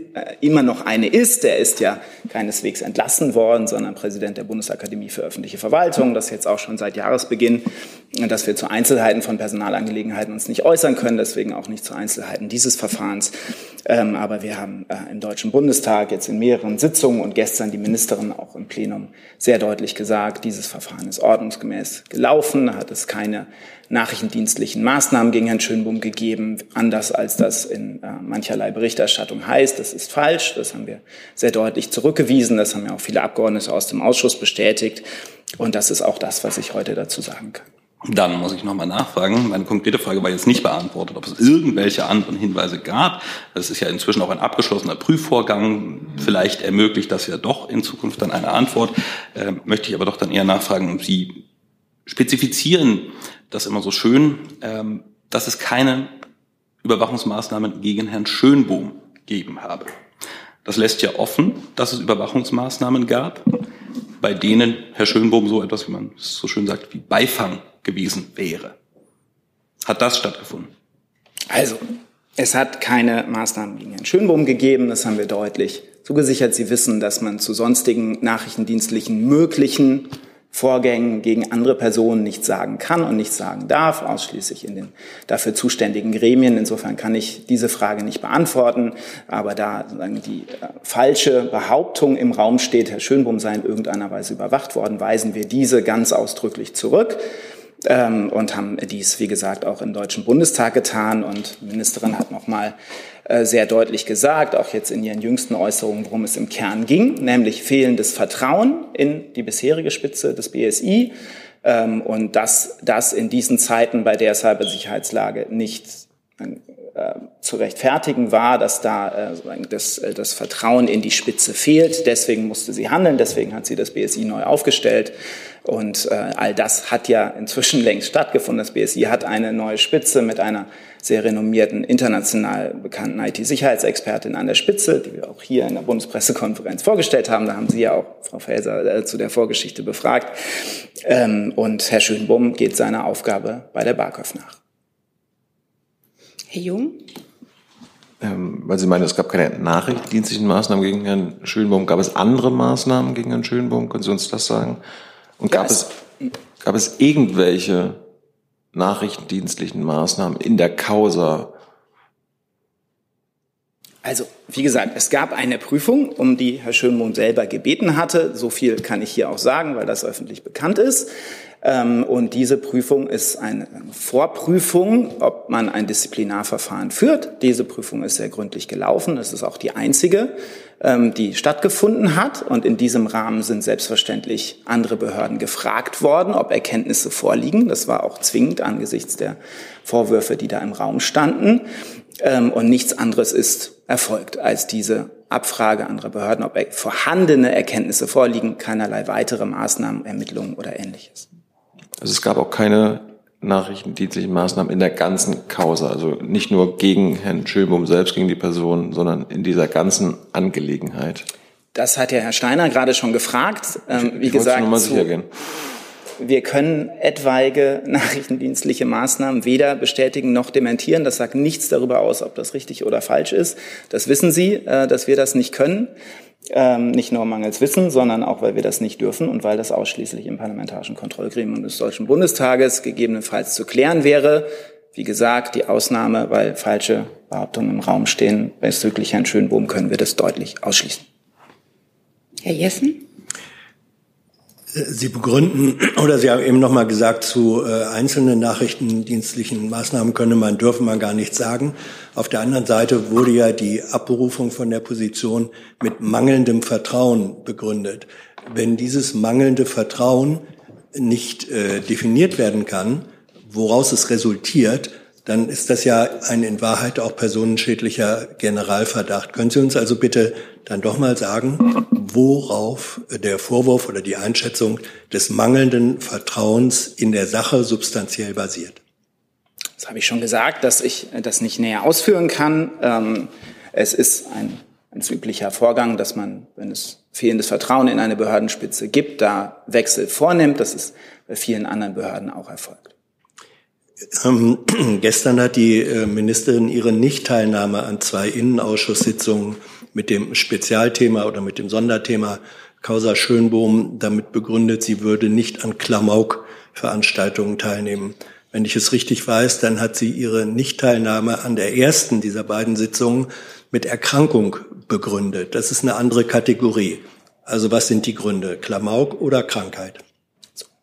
immer noch eine ist. Der ist ja keineswegs entlassen worden, sondern Präsident der Bundesakademie für öffentliche Verwaltung, das jetzt auch schon seit Jahresbeginn, dass wir zu Einzelheiten von Personalangelegenheiten uns nicht äußern können, deswegen auch nicht zu Einzelheiten dieses Verfahrens. Ähm, aber wir haben äh, im Deutschen Bundestag jetzt in mehreren Sitzungen und gestern die Ministerin auch im Plenum sehr deutlich gesagt, dieses Verfahren ist ordnungsgemäß gelaufen, hat es keine nachrichtendienstlichen Maßnahmen gegen Herrn Schönbohm gegeben, anders als das in äh, mancherlei Berichterstattung heißt. Das ist falsch, das haben wir sehr deutlich zurückgewiesen, das haben ja auch viele Abgeordnete aus dem Ausschuss bestätigt und das ist auch das, was ich heute dazu sagen kann. Dann muss ich nochmal nachfragen. Meine konkrete Frage war jetzt nicht beantwortet, ob es irgendwelche anderen Hinweise gab. Das ist ja inzwischen auch ein abgeschlossener Prüfvorgang. Vielleicht ermöglicht das ja doch in Zukunft dann eine Antwort. Ähm, möchte ich aber doch dann eher nachfragen, Sie spezifizieren das immer so schön, ähm, dass es keine Überwachungsmaßnahmen gegen Herrn Schönbohm geben habe. Das lässt ja offen, dass es Überwachungsmaßnahmen gab, bei denen Herr Schönbohm so etwas, wie man es so schön sagt, wie Beifang gewesen wäre. Hat das stattgefunden? Also, es hat keine Maßnahmen gegen Herrn Schönbohm gegeben, das haben wir deutlich zugesichert. Sie wissen, dass man zu sonstigen nachrichtendienstlichen möglichen Vorgängen gegen andere Personen nichts sagen kann und nichts sagen darf, ausschließlich in den dafür zuständigen Gremien. Insofern kann ich diese Frage nicht beantworten. Aber da die äh, falsche Behauptung im Raum steht, Herr Schönbohm sei in irgendeiner Weise überwacht worden, weisen wir diese ganz ausdrücklich zurück ähm, und haben dies, wie gesagt, auch im Deutschen Bundestag getan. Und die Ministerin hat nochmal äh, sehr deutlich gesagt, auch jetzt in ihren jüngsten Äußerungen, worum es im Kern ging, nämlich fehlendes Vertrauen in die bisherige Spitze des BSI ähm, und dass das in diesen Zeiten bei der Cybersicherheitslage nicht zu rechtfertigen war, dass da äh, das, äh, das Vertrauen in die Spitze fehlt. Deswegen musste sie handeln, deswegen hat sie das BSI neu aufgestellt. Und äh, all das hat ja inzwischen <laughs> längst stattgefunden. Das BSI hat eine neue Spitze mit einer sehr renommierten, international bekannten IT-Sicherheitsexpertin an der Spitze, die wir auch hier in der Bundespressekonferenz vorgestellt haben. Da haben Sie ja auch Frau Faeser äh, zu der Vorgeschichte befragt. Ähm, und Herr Schönbohm geht seiner Aufgabe bei der BAKÖV nach. Herr Jung? Ähm, weil Sie meinen, es gab keine nachrichtendienstlichen Maßnahmen gegen Herrn Schönbohm. Gab es andere Maßnahmen gegen Herrn Schönbohm? Können Sie uns das sagen? Und gab, es, gab es irgendwelche nachrichtendienstlichen Maßnahmen in der Causa? Also, wie gesagt, es gab eine Prüfung, um die Herr Schönbohm selber gebeten hatte. So viel kann ich hier auch sagen, weil das öffentlich bekannt ist. Ähm, und diese Prüfung ist eine Vorprüfung, ob man ein Disziplinarverfahren führt. Diese Prüfung ist sehr gründlich gelaufen. Das ist auch die einzige, ähm, die stattgefunden hat. Und in diesem Rahmen sind selbstverständlich andere Behörden gefragt worden, ob Erkenntnisse vorliegen. Das war auch zwingend angesichts der Vorwürfe, die da im Raum standen. Ähm, und nichts anderes ist erfolgt als diese Abfrage anderer Behörden, ob vorhandene Erkenntnisse vorliegen, keinerlei weitere Maßnahmen, Ermittlungen oder ähnliches. Also es gab auch keine nachrichtendienstlichen Maßnahmen in der ganzen Causa, also nicht nur gegen Herrn Schönbohm selbst, gegen die Person, sondern in dieser ganzen Angelegenheit. Das hat ja Herr Steiner gerade schon gefragt. Ähm, wie ich gesagt, zu, wir können etwaige <laughs> nachrichtendienstliche Maßnahmen weder bestätigen noch dementieren. Das sagt nichts darüber aus, ob das richtig oder falsch ist. Das wissen Sie, äh, dass wir das nicht können. Ähm, nicht nur mangels Wissen, sondern auch, weil wir das nicht dürfen und weil das ausschließlich im Parlamentarischen Kontrollgremium des Deutschen Bundestages gegebenenfalls zu klären wäre. Wie gesagt, die Ausnahme, weil falsche Behauptungen im Raum stehen, bezüglich Herrn Schönbohm können wir das deutlich ausschließen. Herr Jessen? Sie begründen, <clears throat> oder Sie haben eben noch mal gesagt, zu äh, einzelnen nachrichtendienstlichen Maßnahmen könne man, dürfen man gar nichts sagen. Auf der anderen Seite wurde ja die Abberufung von der Position mit mangelndem Vertrauen begründet. Wenn dieses mangelnde Vertrauen nicht äh, definiert werden kann, woraus es resultiert, dann ist das ja ein in Wahrheit auch personenschädlicher Generalverdacht. Können Sie uns also bitte dann doch mal sagen, worauf der Vorwurf oder die Einschätzung des mangelnden Vertrauens in der Sache substanziell basiert? Das habe ich schon gesagt, dass ich das nicht näher ausführen kann. Ähm, es ist ein, ein üblicher Vorgang, dass man, wenn es fehlendes Vertrauen in eine Behördenspitze gibt, da Wechsel vornimmt. Das ist bei vielen anderen Behörden auch erfolgt. Ähm, <clears throat> gestern hat die äh, Ministerin ihre Nichtteilnahme an zwei Innenausschusssitzungen mit dem Spezialthema oder mit dem Sonderthema Causa Schönbohm damit begründet, sie würde nicht an Klamauk-Veranstaltungen teilnehmen. Wenn ich es richtig weiß, dann hat sie ihre Nichtteilnahme an der ersten dieser beiden Sitzungen mit Erkrankung begründet. Das ist eine andere Kategorie. Also was sind die Gründe? Klamauk oder Krankheit?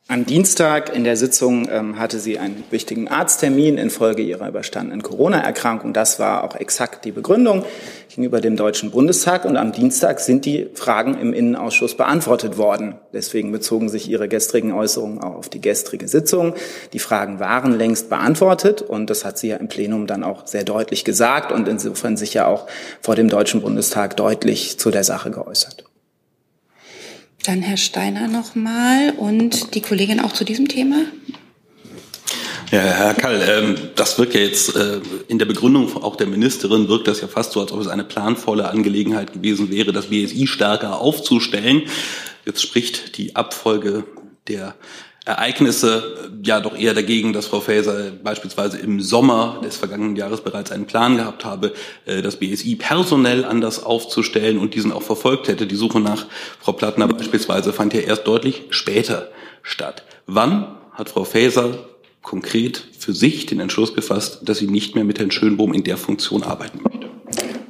Am Dienstag in der Sitzung ähm, hatte sie einen wichtigen Arzttermin infolge ihrer überstandenen Corona-Erkrankung. Das war auch exakt die Begründung gegenüber dem Deutschen Bundestag. Und am Dienstag sind die Fragen im Innenausschuss beantwortet worden. Deswegen bezogen sich ihre gestrigen Äußerungen auch auf die gestrige Sitzung. Die Fragen waren längst beantwortet und das hat sie ja im Plenum dann auch sehr deutlich gesagt und insofern sich ja auch vor dem Deutschen Bundestag deutlich zu der Sache geäußert. Dann Herr Steiner nochmal und die Kollegin auch zu diesem Thema. Ja, Herr Kall, ähm, das wirkt ja jetzt äh, in der Begründung auch der Ministerin wirkt das ja fast so, als ob es eine planvolle Angelegenheit gewesen wäre, das BSI stärker aufzustellen. Jetzt spricht die Abfolge der Ereignisse äh, ja doch eher dagegen, dass Frau Faeser beispielsweise im Sommer des vergangenen Jahres bereits einen Plan gehabt habe, äh, das BSI personell anders aufzustellen und diesen auch verfolgt hätte. Die Suche nach Frau Plattner beispielsweise fand ja erst deutlich später statt. Wann hat Frau Faeser konkret für sich den Entschluss gefasst, dass sie nicht mehr mit Herrn Schönbohm in der Funktion arbeiten möchte?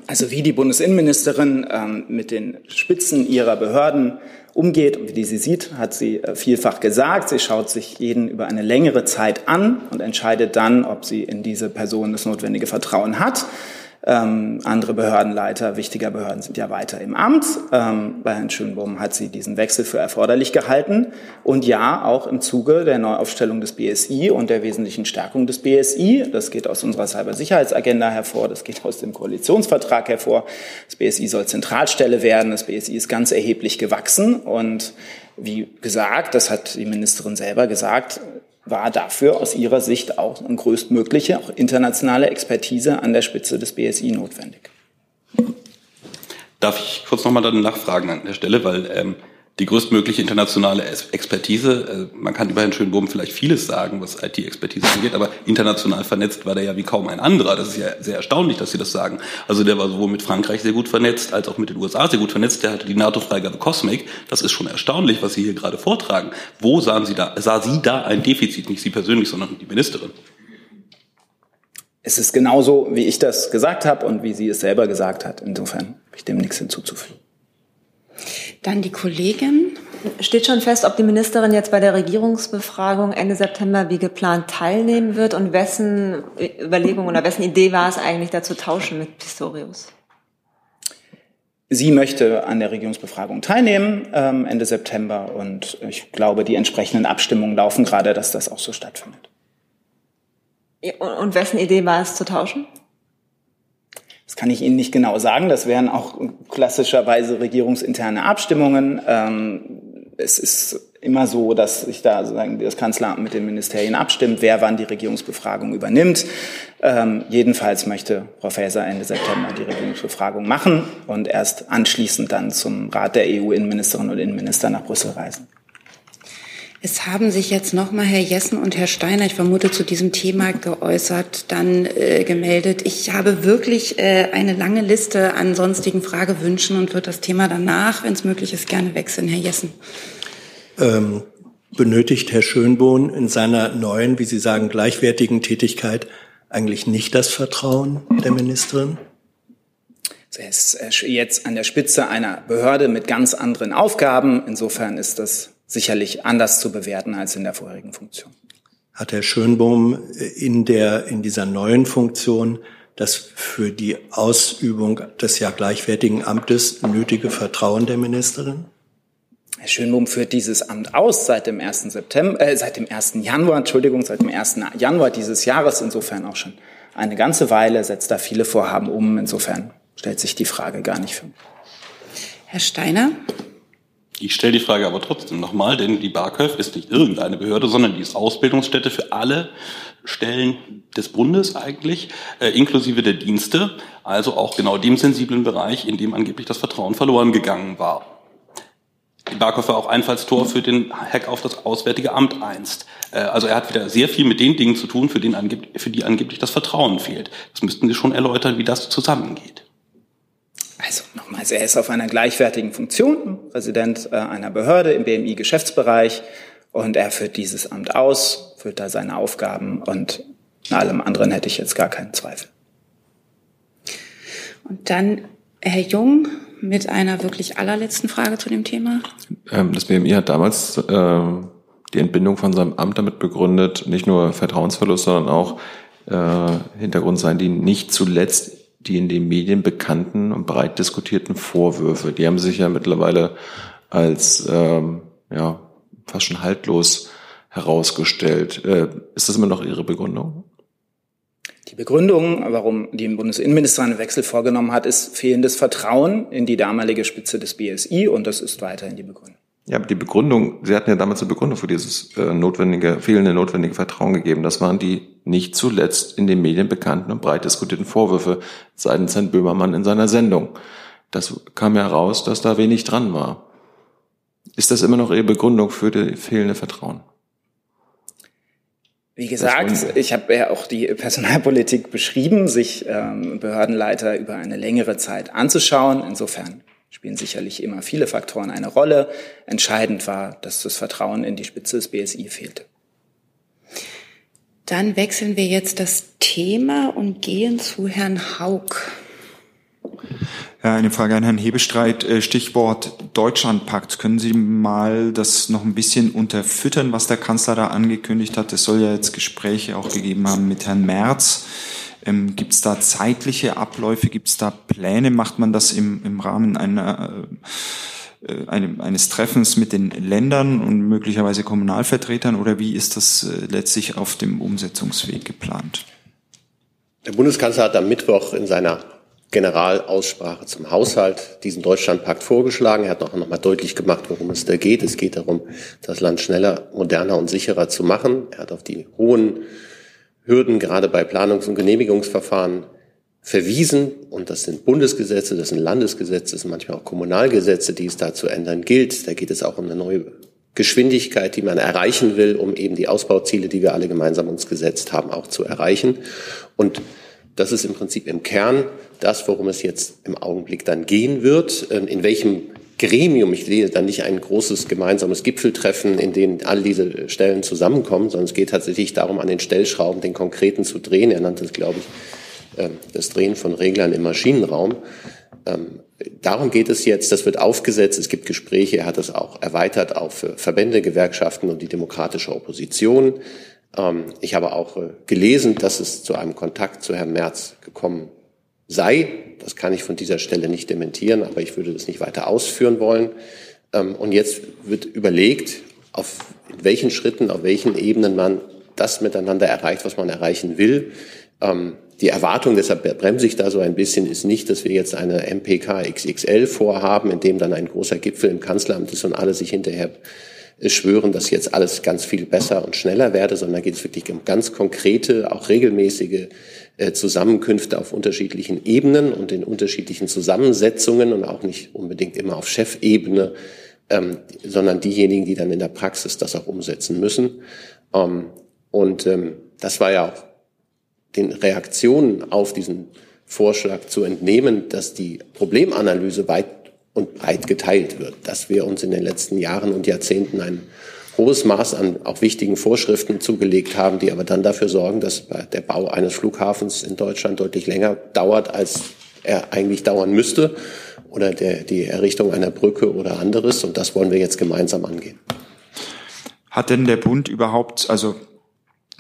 Also wie die Bundesinnenministerin ähm, mit den Spitzen ihrer Behörden umgeht und wie sie sieht, hat sie äh, vielfach gesagt. Sie schaut sich jeden über eine längere Zeit an und entscheidet dann, ob sie in diese Person das notwendige Vertrauen hat. Ähm, andere Behördenleiter wichtiger Behörden sind ja weiter im Amt. Ähm, bei Herrn Schönbohm hat sie diesen Wechsel für erforderlich gehalten. Und ja, auch im Zuge der Neuaufstellung des BSI und der wesentlichen Stärkung des BSI, das geht aus unserer Cybersicherheitsagenda hervor, das geht aus dem Koalitionsvertrag hervor. Das BSI soll Zentralstelle werden. Das BSI ist ganz erheblich gewachsen. Und wie gesagt, das hat die Ministerin selber gesagt, war dafür aus ihrer Sicht auch eine größtmögliche, auch internationale Expertise an der Spitze des BSI notwendig. Darf ich kurz nochmal dann nachfragen an der Stelle, weil ähm, die größtmögliche internationale Expertise. Äh, man kann über Herrn Schönbohm vielleicht vieles sagen, was IT-Expertise angeht, aber international vernetzt war der ja wie kaum ein anderer. Das ist ja sehr erstaunlich, dass Sie das sagen. Also der war sowohl mit Frankreich sehr gut vernetzt, als auch mit den USA sehr gut vernetzt. Der hatte die NATO-Freigabe Cosmic. Das ist schon erstaunlich, was Sie hier gerade vortragen. Wo sahen Sie da, sah sie da ein Defizit? Nicht Sie persönlich, sondern die Ministerin. Es ist genauso, wie ich das gesagt habe und wie sie es selber gesagt hat. Insofern habe ich dem nichts hinzuzufügen. Dann die Kollegin. Steht schon fest, ob die Ministerin jetzt bei der Regierungsbefragung Ende September wie geplant teilnehmen wird und wessen Überlegung oder wessen Idee war es eigentlich, da zu tauschen mit Pistorius? Sie möchte an der Regierungsbefragung teilnehmen ähm, Ende September und ich glaube, die entsprechenden Abstimmungen laufen gerade, dass das auch so stattfindet. Und wessen Idee war es zu tauschen? Kann ich Ihnen nicht genau sagen. Das wären auch klassischerweise regierungsinterne Abstimmungen. Ähm, es ist immer so, dass sich da sozusagen das Kanzleramt mit den Ministerien abstimmt, wer wann die Regierungsbefragung übernimmt. Ähm, jedenfalls möchte Frau Faeser Ende September die Regierungsbefragung machen und erst anschließend dann zum Rat der EU-Innenministerinnen und Innenminister nach Brüssel reisen. Es haben sich jetzt nochmal Herr Jessen und Herr Steiner, ich vermute, zu diesem Thema geäußert, dann äh, gemeldet. Ich habe wirklich äh, eine lange Liste an sonstigen Fragewünschen und würde das Thema danach, wenn es möglich ist, gerne wechseln. Herr Jessen. Ähm, benötigt Herr Schönbohn in seiner neuen, wie Sie sagen, gleichwertigen Tätigkeit eigentlich nicht das Vertrauen der Ministerin? Er ist jetzt an der Spitze einer Behörde mit ganz anderen Aufgaben. Insofern ist das sicherlich anders zu bewerten als in der vorherigen Funktion. Hat Herr Schönbohm in der, in dieser neuen Funktion das für die Ausübung des ja gleichwertigen Amtes nötige Vertrauen der Ministerin? Herr Schönbohm führt dieses Amt aus seit dem 1. September, äh, seit dem 1. Januar, Entschuldigung, seit dem 1. Januar dieses Jahres, insofern auch schon eine ganze Weile, setzt da viele Vorhaben um. Insofern stellt sich die Frage gar nicht für mich. Herr Steiner? Ich stelle die Frage aber trotzdem nochmal, denn die BAKÖV ist nicht irgendeine Behörde, sondern die ist Ausbildungsstätte für alle Stellen des Bundes eigentlich, äh, inklusive der Dienste, also auch genau dem sensiblen Bereich, in dem angeblich das Vertrauen verloren gegangen war. Die BAKÖV war auch Einfallstor für den Hack auf das Auswärtige Amt einst. Äh, also er hat wieder sehr viel mit den Dingen zu tun, für, den für die angeblich das Vertrauen fehlt. Das müssten Sie schon erläutern, wie das zusammengeht. Also nochmals, er ist auf einer gleichwertigen Funktion, Präsident äh, einer Behörde im BMI-Geschäftsbereich und er führt dieses Amt aus, füllt da seine Aufgaben und in allem anderen hätte ich jetzt gar keinen Zweifel. Und dann Herr Jung mit einer wirklich allerletzten Frage zu dem Thema. Ähm, das BMI hat damals äh, die Entbindung von seinem Amt damit begründet, nicht nur Vertrauensverlust, sondern auch äh, Hintergrund sein, die nicht zuletzt die in den Medien bekannten und breit diskutierten Vorwürfe. Die haben sich ja mittlerweile als ähm, ja, fast schon haltlos herausgestellt. Äh, ist das immer noch Ihre Begründung? Die Begründung, warum die Bundesinnenministerin einen Wechsel vorgenommen hat, ist fehlendes Vertrauen in die damalige Spitze des BSI und das ist weiterhin die Begründung. Ja, aber die Begründung, Sie hatten ja damals eine Begründung für dieses äh, notwendige, fehlende notwendige Vertrauen gegeben. Das waren die nicht zuletzt in den Medien bekannten und breit diskutierten Vorwürfe seitens Herrn Böhmermann in seiner Sendung. Das kam ja raus, dass da wenig dran war. Ist das immer noch Ihre Begründung für das fehlende Vertrauen? Wie gesagt, ich habe ja auch die Personalpolitik beschrieben, sich ähm, Behördenleiter über eine längere Zeit anzuschauen. Insofern spielen sicherlich immer viele Faktoren eine Rolle. Entscheidend war, dass das Vertrauen in die Spitze des BSI fehlte. Dann wechseln wir jetzt das Thema und gehen zu Herrn Haug. Ja, eine Frage an Herrn Hebestreit. Äh, Stichwort Deutschlandpakt. Können Sie mal das noch ein bisschen unterfüttern, was der Kanzler da angekündigt hat? Es soll ja jetzt Gespräche auch gegeben haben mit Herrn Merz. Ähm, Gibt es da zeitliche Abläufe? Gibt es da Pläne? Macht man das im, im Rahmen einer, äh, einem, eines Treffens mit den Ländern und möglicherweise Kommunalvertretern? Oder wie ist das äh, letztlich auf dem Umsetzungsweg geplant? Der Bundeskanzler hat am Mittwoch in seiner Generalaussprache zum Haushalt diesen Deutschlandpakt vorgeschlagen. Er hat noch, noch mal deutlich gemacht, worum es da geht. Es geht darum, das Land schneller, moderner und sicherer zu machen. Er hat auf die hohen Hürden gerade bei Planungs- und Genehmigungsverfahren verwiesen. Und das sind Bundesgesetze, das sind Landesgesetze, das sind manchmal auch Kommunalgesetze, die es da zu ändern gilt. Da geht es auch um eine neue Geschwindigkeit, die man erreichen will, um eben die Ausbauziele, die wir alle gemeinsam uns gesetzt haben, auch zu erreichen. Und das ist im Prinzip im Kern das, worum es jetzt im Augenblick dann gehen wird. Ähm, in welchem Gremium, ich sehe dann nicht ein großes gemeinsames Gipfeltreffen, in dem all diese Stellen zusammenkommen, sondern es geht tatsächlich darum, an den Stellschrauben den konkreten zu drehen. Er nannte es, glaube ich, das Drehen von Reglern im Maschinenraum. Ähm, darum geht es jetzt. Das wird aufgesetzt. Es gibt Gespräche. Er hat es auch erweitert auf Verbände, Gewerkschaften und die demokratische Opposition. Ähm, ich habe auch äh, gelesen, dass es zu einem Kontakt zu Herrn Merz gekommen sei. Das kann ich von dieser Stelle nicht dementieren, aber ich würde das nicht weiter ausführen wollen. Ähm, und jetzt wird überlegt, auf welchen Schritten, auf welchen Ebenen man das miteinander erreicht, was man erreichen will. Die Erwartung, deshalb bremse ich da so ein bisschen, ist nicht, dass wir jetzt eine MPK XXL vorhaben, in dem dann ein großer Gipfel im Kanzleramt ist und alle sich hinterher schwören, dass jetzt alles ganz viel besser und schneller werde, sondern geht es wirklich um ganz konkrete, auch regelmäßige äh, Zusammenkünfte auf unterschiedlichen Ebenen und in unterschiedlichen Zusammensetzungen und auch nicht unbedingt immer auf Chefebene, ähm, sondern diejenigen, die dann in der Praxis das auch umsetzen müssen. Ähm, und ähm, das war ja auch den Reaktionen auf diesen Vorschlag zu entnehmen, dass die Problemanalyse weit und breit geteilt wird, dass wir uns in den letzten Jahren und Jahrzehnten ein hohes Maß an auch wichtigen Vorschriften zugelegt haben, die aber dann dafür sorgen, dass der Bau eines Flughafens in Deutschland deutlich länger dauert, als er eigentlich dauern müsste, oder der, die Errichtung einer Brücke oder anderes. Und das wollen wir jetzt gemeinsam angehen. Hat denn der Bund überhaupt, also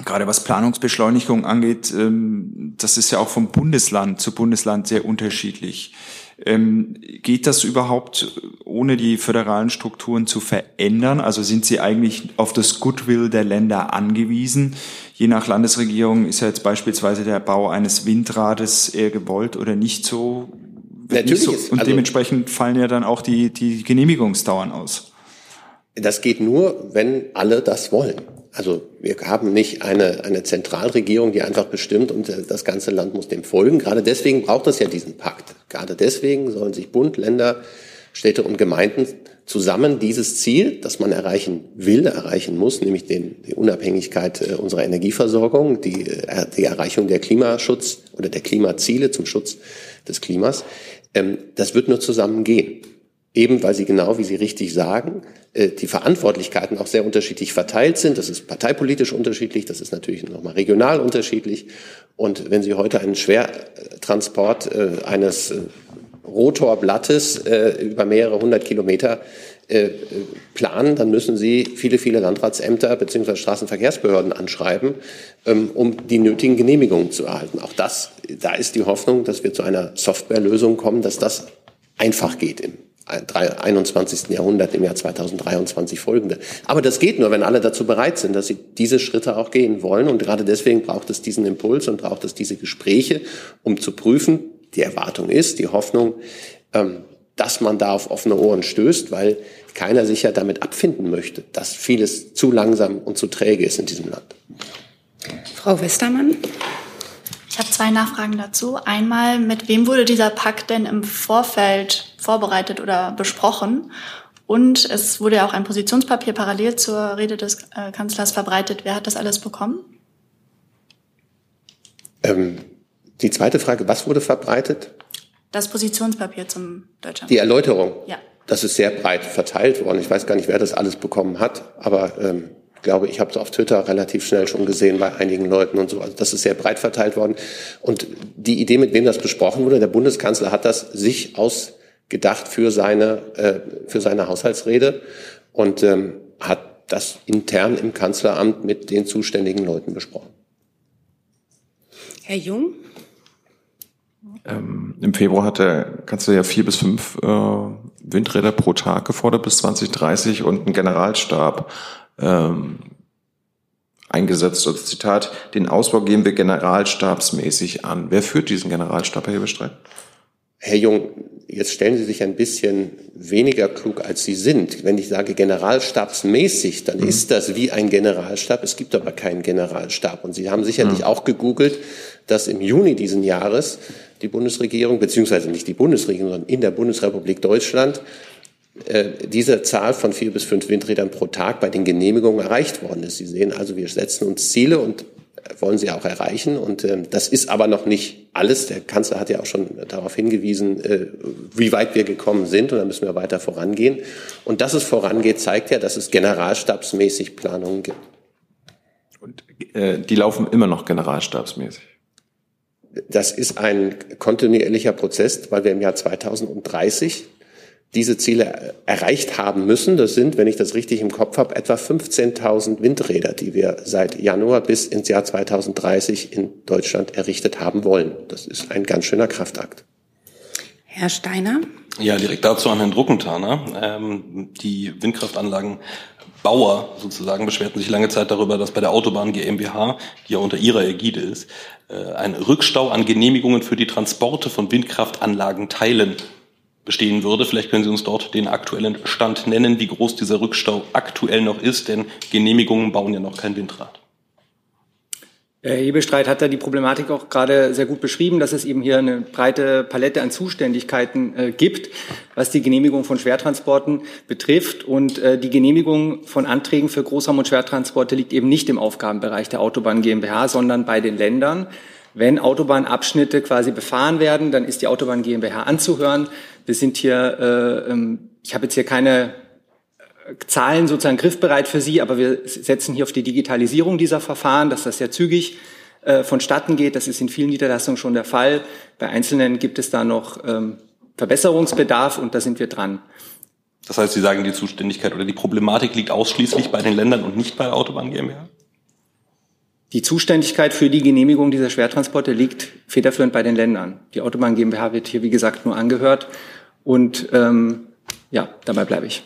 gerade was Planungsbeschleunigung angeht, ähm, das ist ja auch vom Bundesland zu Bundesland sehr unterschiedlich. Ähm, geht das überhaupt ohne die föderalen Strukturen zu verändern? Also sind Sie eigentlich auf das Goodwill der Länder angewiesen? Je nach Landesregierung ist ja jetzt beispielsweise der Bau eines Windrades eher gewollt oder nicht so. Natürlich. Nicht so. Und also, dementsprechend fallen ja dann auch die, die Genehmigungsdauern aus. Das geht nur, wenn alle das wollen. Also wir haben nicht eine, eine Zentralregierung, die einfach bestimmt und das ganze Land muss dem folgen. Gerade deswegen braucht es ja diesen Pakt. Gerade deswegen sollen sich Bund, Länder, Städte und Gemeinden zusammen dieses Ziel, das man erreichen will, erreichen muss, nämlich den, die Unabhängigkeit äh, unserer Energieversorgung, die, äh, die Erreichung der Klimaschutz oder der Klimaziele zum Schutz des Klimas, ähm, das wird nur zusammen gehen. Eben weil sie genau, wie Sie richtig sagen, äh, die Verantwortlichkeiten auch sehr unterschiedlich verteilt sind. Das ist parteipolitisch unterschiedlich, das ist natürlich nochmal regional unterschiedlich. Und wenn Sie heute einen Schwertransport äh, eines äh, Rotorblattes über mehrere hundert Kilometer planen, dann müssen Sie viele, viele Landratsämter bzw. Straßenverkehrsbehörden anschreiben, ähm, um die nötigen Genehmigungen zu erhalten. Auch das, da ist die Hoffnung, dass wir zu einer Softwarelösung kommen, dass das einfach geht im 21. Jahrhundert, im Jahr 2023 folgende. Aber das geht nur, wenn alle dazu bereit sind, dass sie diese Schritte auch gehen wollen. Und gerade deswegen braucht es diesen Impuls und braucht es diese Gespräche, um zu prüfen, die Erwartung ist, die Hoffnung, ähm, dass man da auf offene Ohren stößt, weil keiner sich ja damit abfinden möchte, dass vieles zu langsam und zu träge ist in diesem Land. Frau Westermann. Ich habe zwei Nachfragen dazu. Einmal, mit wem wurde dieser Pakt denn im Vorfeld vorbereitet oder besprochen? Und es wurde ja auch ein Positionspapier parallel zur Rede des äh, Kanzlers verbreitet. Wer hat das alles bekommen? Ähm, die zweite Frage, was wurde verbreitet? Das Positionspapier zum Deutschland. Die Erläuterung. Ja. Das ist sehr breit verteilt worden. Ich weiß gar nicht, wer das alles bekommen hat, aber ähm, glaube, ich habe es auf Twitter relativ schnell schon gesehen bei einigen Leuten und so. Also das ist sehr breit verteilt worden. Und die Idee, mit wem das besprochen wurde, der Bundeskanzler hat das sich ausgedacht für seine, äh, für seine Haushaltsrede und ähm, hat das intern im Kanzleramt mit den zuständigen Leuten besprochen. Herr Jung? Ähm, Im Februar hat der Kanzler ja vier bis fünf äh, Windräder pro Tag gefordert bis 2030 und einen Generalstab ähm, eingesetzt. Also Zitat, den Ausbau gehen wir generalstabsmäßig an. Wer führt diesen Generalstab, Herr Hebestreit? Herr Jung, jetzt stellen Sie sich ein bisschen weniger klug, als Sie sind. Wenn ich sage generalstabsmäßig, dann mhm. ist das wie ein Generalstab. Es gibt aber keinen Generalstab. Und Sie haben sicherlich mhm. auch gegoogelt, dass im Juni diesen Jahres die Bundesregierung, beziehungsweise nicht die Bundesregierung, sondern in der Bundesrepublik Deutschland diese Zahl von vier bis fünf Windrädern pro Tag bei den Genehmigungen erreicht worden ist. Sie sehen also, wir setzen uns Ziele und wollen sie auch erreichen. Und äh, das ist aber noch nicht alles. Der Kanzler hat ja auch schon darauf hingewiesen, äh, wie weit wir gekommen sind. Und da müssen wir weiter vorangehen. Und dass es vorangeht, zeigt ja, dass es generalstabsmäßig Planungen gibt. Und äh, die laufen immer noch generalstabsmäßig das ist ein kontinuierlicher Prozess, weil wir im Jahr 2030 diese Ziele erreicht haben müssen. Das sind, wenn ich das richtig im Kopf habe, etwa 15.000 Windräder, die wir seit Januar bis ins Jahr 2030 in Deutschland errichtet haben wollen. Das ist ein ganz schöner Kraftakt. Herr Steiner? Ja, direkt dazu an Herrn Druckenthaler. Ähm, die Windkraftanlagen Bauer sozusagen beschwerten sich lange Zeit darüber, dass bei der Autobahn GmbH, die ja unter ihrer Ägide ist, äh, ein Rückstau an Genehmigungen für die Transporte von Windkraftanlagen teilen bestehen würde. Vielleicht können Sie uns dort den aktuellen Stand nennen, wie groß dieser Rückstau aktuell noch ist, denn Genehmigungen bauen ja noch kein Windrad. Herr Hebestreit hat da die Problematik auch gerade sehr gut beschrieben, dass es eben hier eine breite Palette an Zuständigkeiten äh, gibt, was die Genehmigung von Schwertransporten betrifft. Und äh, die Genehmigung von Anträgen für Großraum- und Schwertransporte liegt eben nicht im Aufgabenbereich der Autobahn GmbH, sondern bei den Ländern. Wenn Autobahnabschnitte quasi befahren werden, dann ist die Autobahn GmbH anzuhören. Wir sind hier, äh, ähm, ich habe jetzt hier keine Zahlen sozusagen griffbereit für Sie, aber wir setzen hier auf die Digitalisierung dieser Verfahren, dass das sehr zügig äh, vonstatten geht. Das ist in vielen Niederlassungen schon der Fall. Bei Einzelnen gibt es da noch ähm, Verbesserungsbedarf und da sind wir dran. Das heißt, Sie sagen, die Zuständigkeit oder die Problematik liegt ausschließlich bei den Ländern und nicht bei Autobahn GmbH? Die Zuständigkeit für die Genehmigung dieser Schwertransporte liegt federführend bei den Ländern. Die Autobahn GmbH wird hier, wie gesagt, nur angehört. Und ähm, ja, dabei bleibe ich.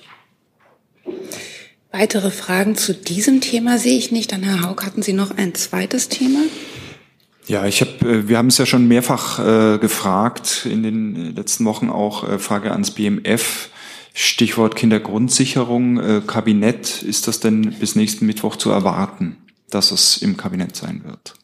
Weitere Fragen zu diesem Thema sehe ich nicht. Dann, Herr Haug, hatten Sie noch ein zweites Thema? Ja, ich habe, äh, wir haben es ja schon mehrfach äh, gefragt in den letzten Wochen auch äh, Frage ans BMF. Stichwort Kindergrundsicherung, äh, Kabinett. Ist das denn bis nächsten Mittwoch zu erwarten, dass es im Kabinett sein wird?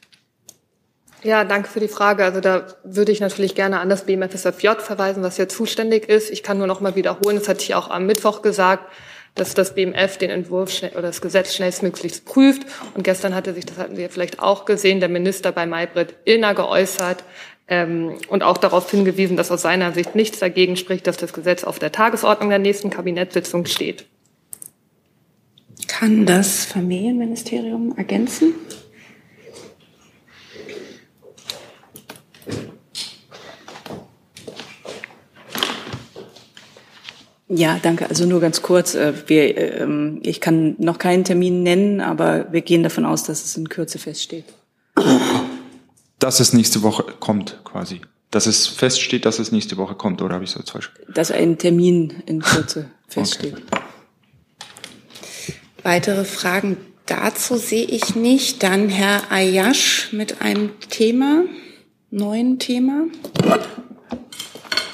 Ja, danke für die Frage. Also da würde ich natürlich gerne an das BMFSFJ verweisen, was ja zuständig ist. Ich kann nur noch mal wiederholen, das hatte ich auch am Mittwoch gesagt, dass das BMF den Entwurf schnell, oder das Gesetz schnellstmöglichst prüft. Und gestern hatte sich, das hatten Sie ja vielleicht auch gesehen, der Minister bei Maybrit Illner geäußert ähm, und auch darauf hingewiesen, dass aus seiner Sicht nichts dagegen spricht, dass das Gesetz auf der Tagesordnung der nächsten Kabinettssitzung steht. Kann das Familienministerium ergänzen? Ja, danke. Also nur ganz kurz. Äh, wir, ähm, ich kann noch keinen Termin nennen, aber wir gehen davon aus, dass es in Kürze feststeht. Dass es nächste Woche kommt, quasi. Dass es feststeht, dass es nächste Woche kommt, oder habe ich so falsch? Dass ein Termin in Kürze feststeht. Okay. Weitere Fragen dazu sehe ich nicht. Dann Herr Ayash mit einem Thema, neuen Thema.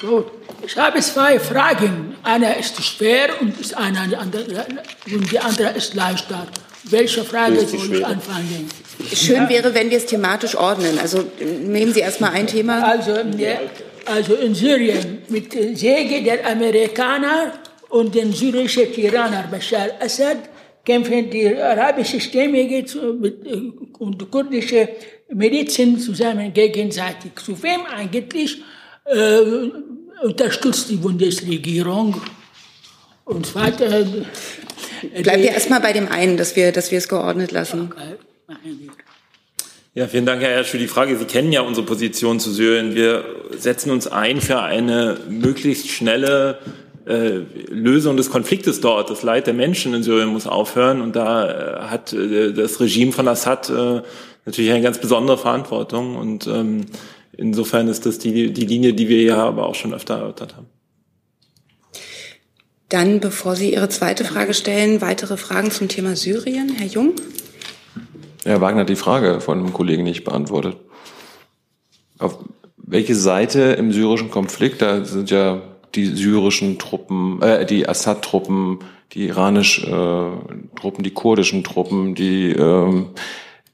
Gut. Ich habe zwei Fragen. Eine ist schwer und, ist eine, andere, und die andere ist leichter. Welche Frage soll ich anfangen? Schön wäre, wenn wir es thematisch ordnen. Also nehmen Sie erst mal ein Thema. Also, also in Syrien mit Säge der Amerikaner und den syrischen Tyranner Bashar Assad kämpfen die arabische Stämmige und die kurdische Milizen zusammen gegenseitig. Zu wem eigentlich äh, unterstützt die Bundesregierung? Und zweitens. Äh, Bleiben wir erstmal bei dem einen, dass wir, dass wir es geordnet lassen. Ja, vielen Dank, Herr Hersch, für die Frage. Sie kennen ja unsere Position zu Syrien. Wir setzen uns ein für eine möglichst schnelle äh, Lösung des Konfliktes dort. Das Leid der Menschen in Syrien muss aufhören. Und da äh, hat äh, das Regime von Assad äh, natürlich eine ganz besondere Verantwortung. Und ähm, insofern ist das die, die Linie, die wir ja aber auch schon öfter erörtert haben. Dann, bevor Sie Ihre zweite Frage stellen, weitere Fragen zum Thema Syrien. Herr Jung? Herr Wagner hat die Frage von einem Kollegen nicht beantwortet. Auf welche Seite im syrischen Konflikt, da sind ja die syrischen Truppen, äh, die Assad-Truppen, die iranischen äh, Truppen, die kurdischen Truppen, die äh,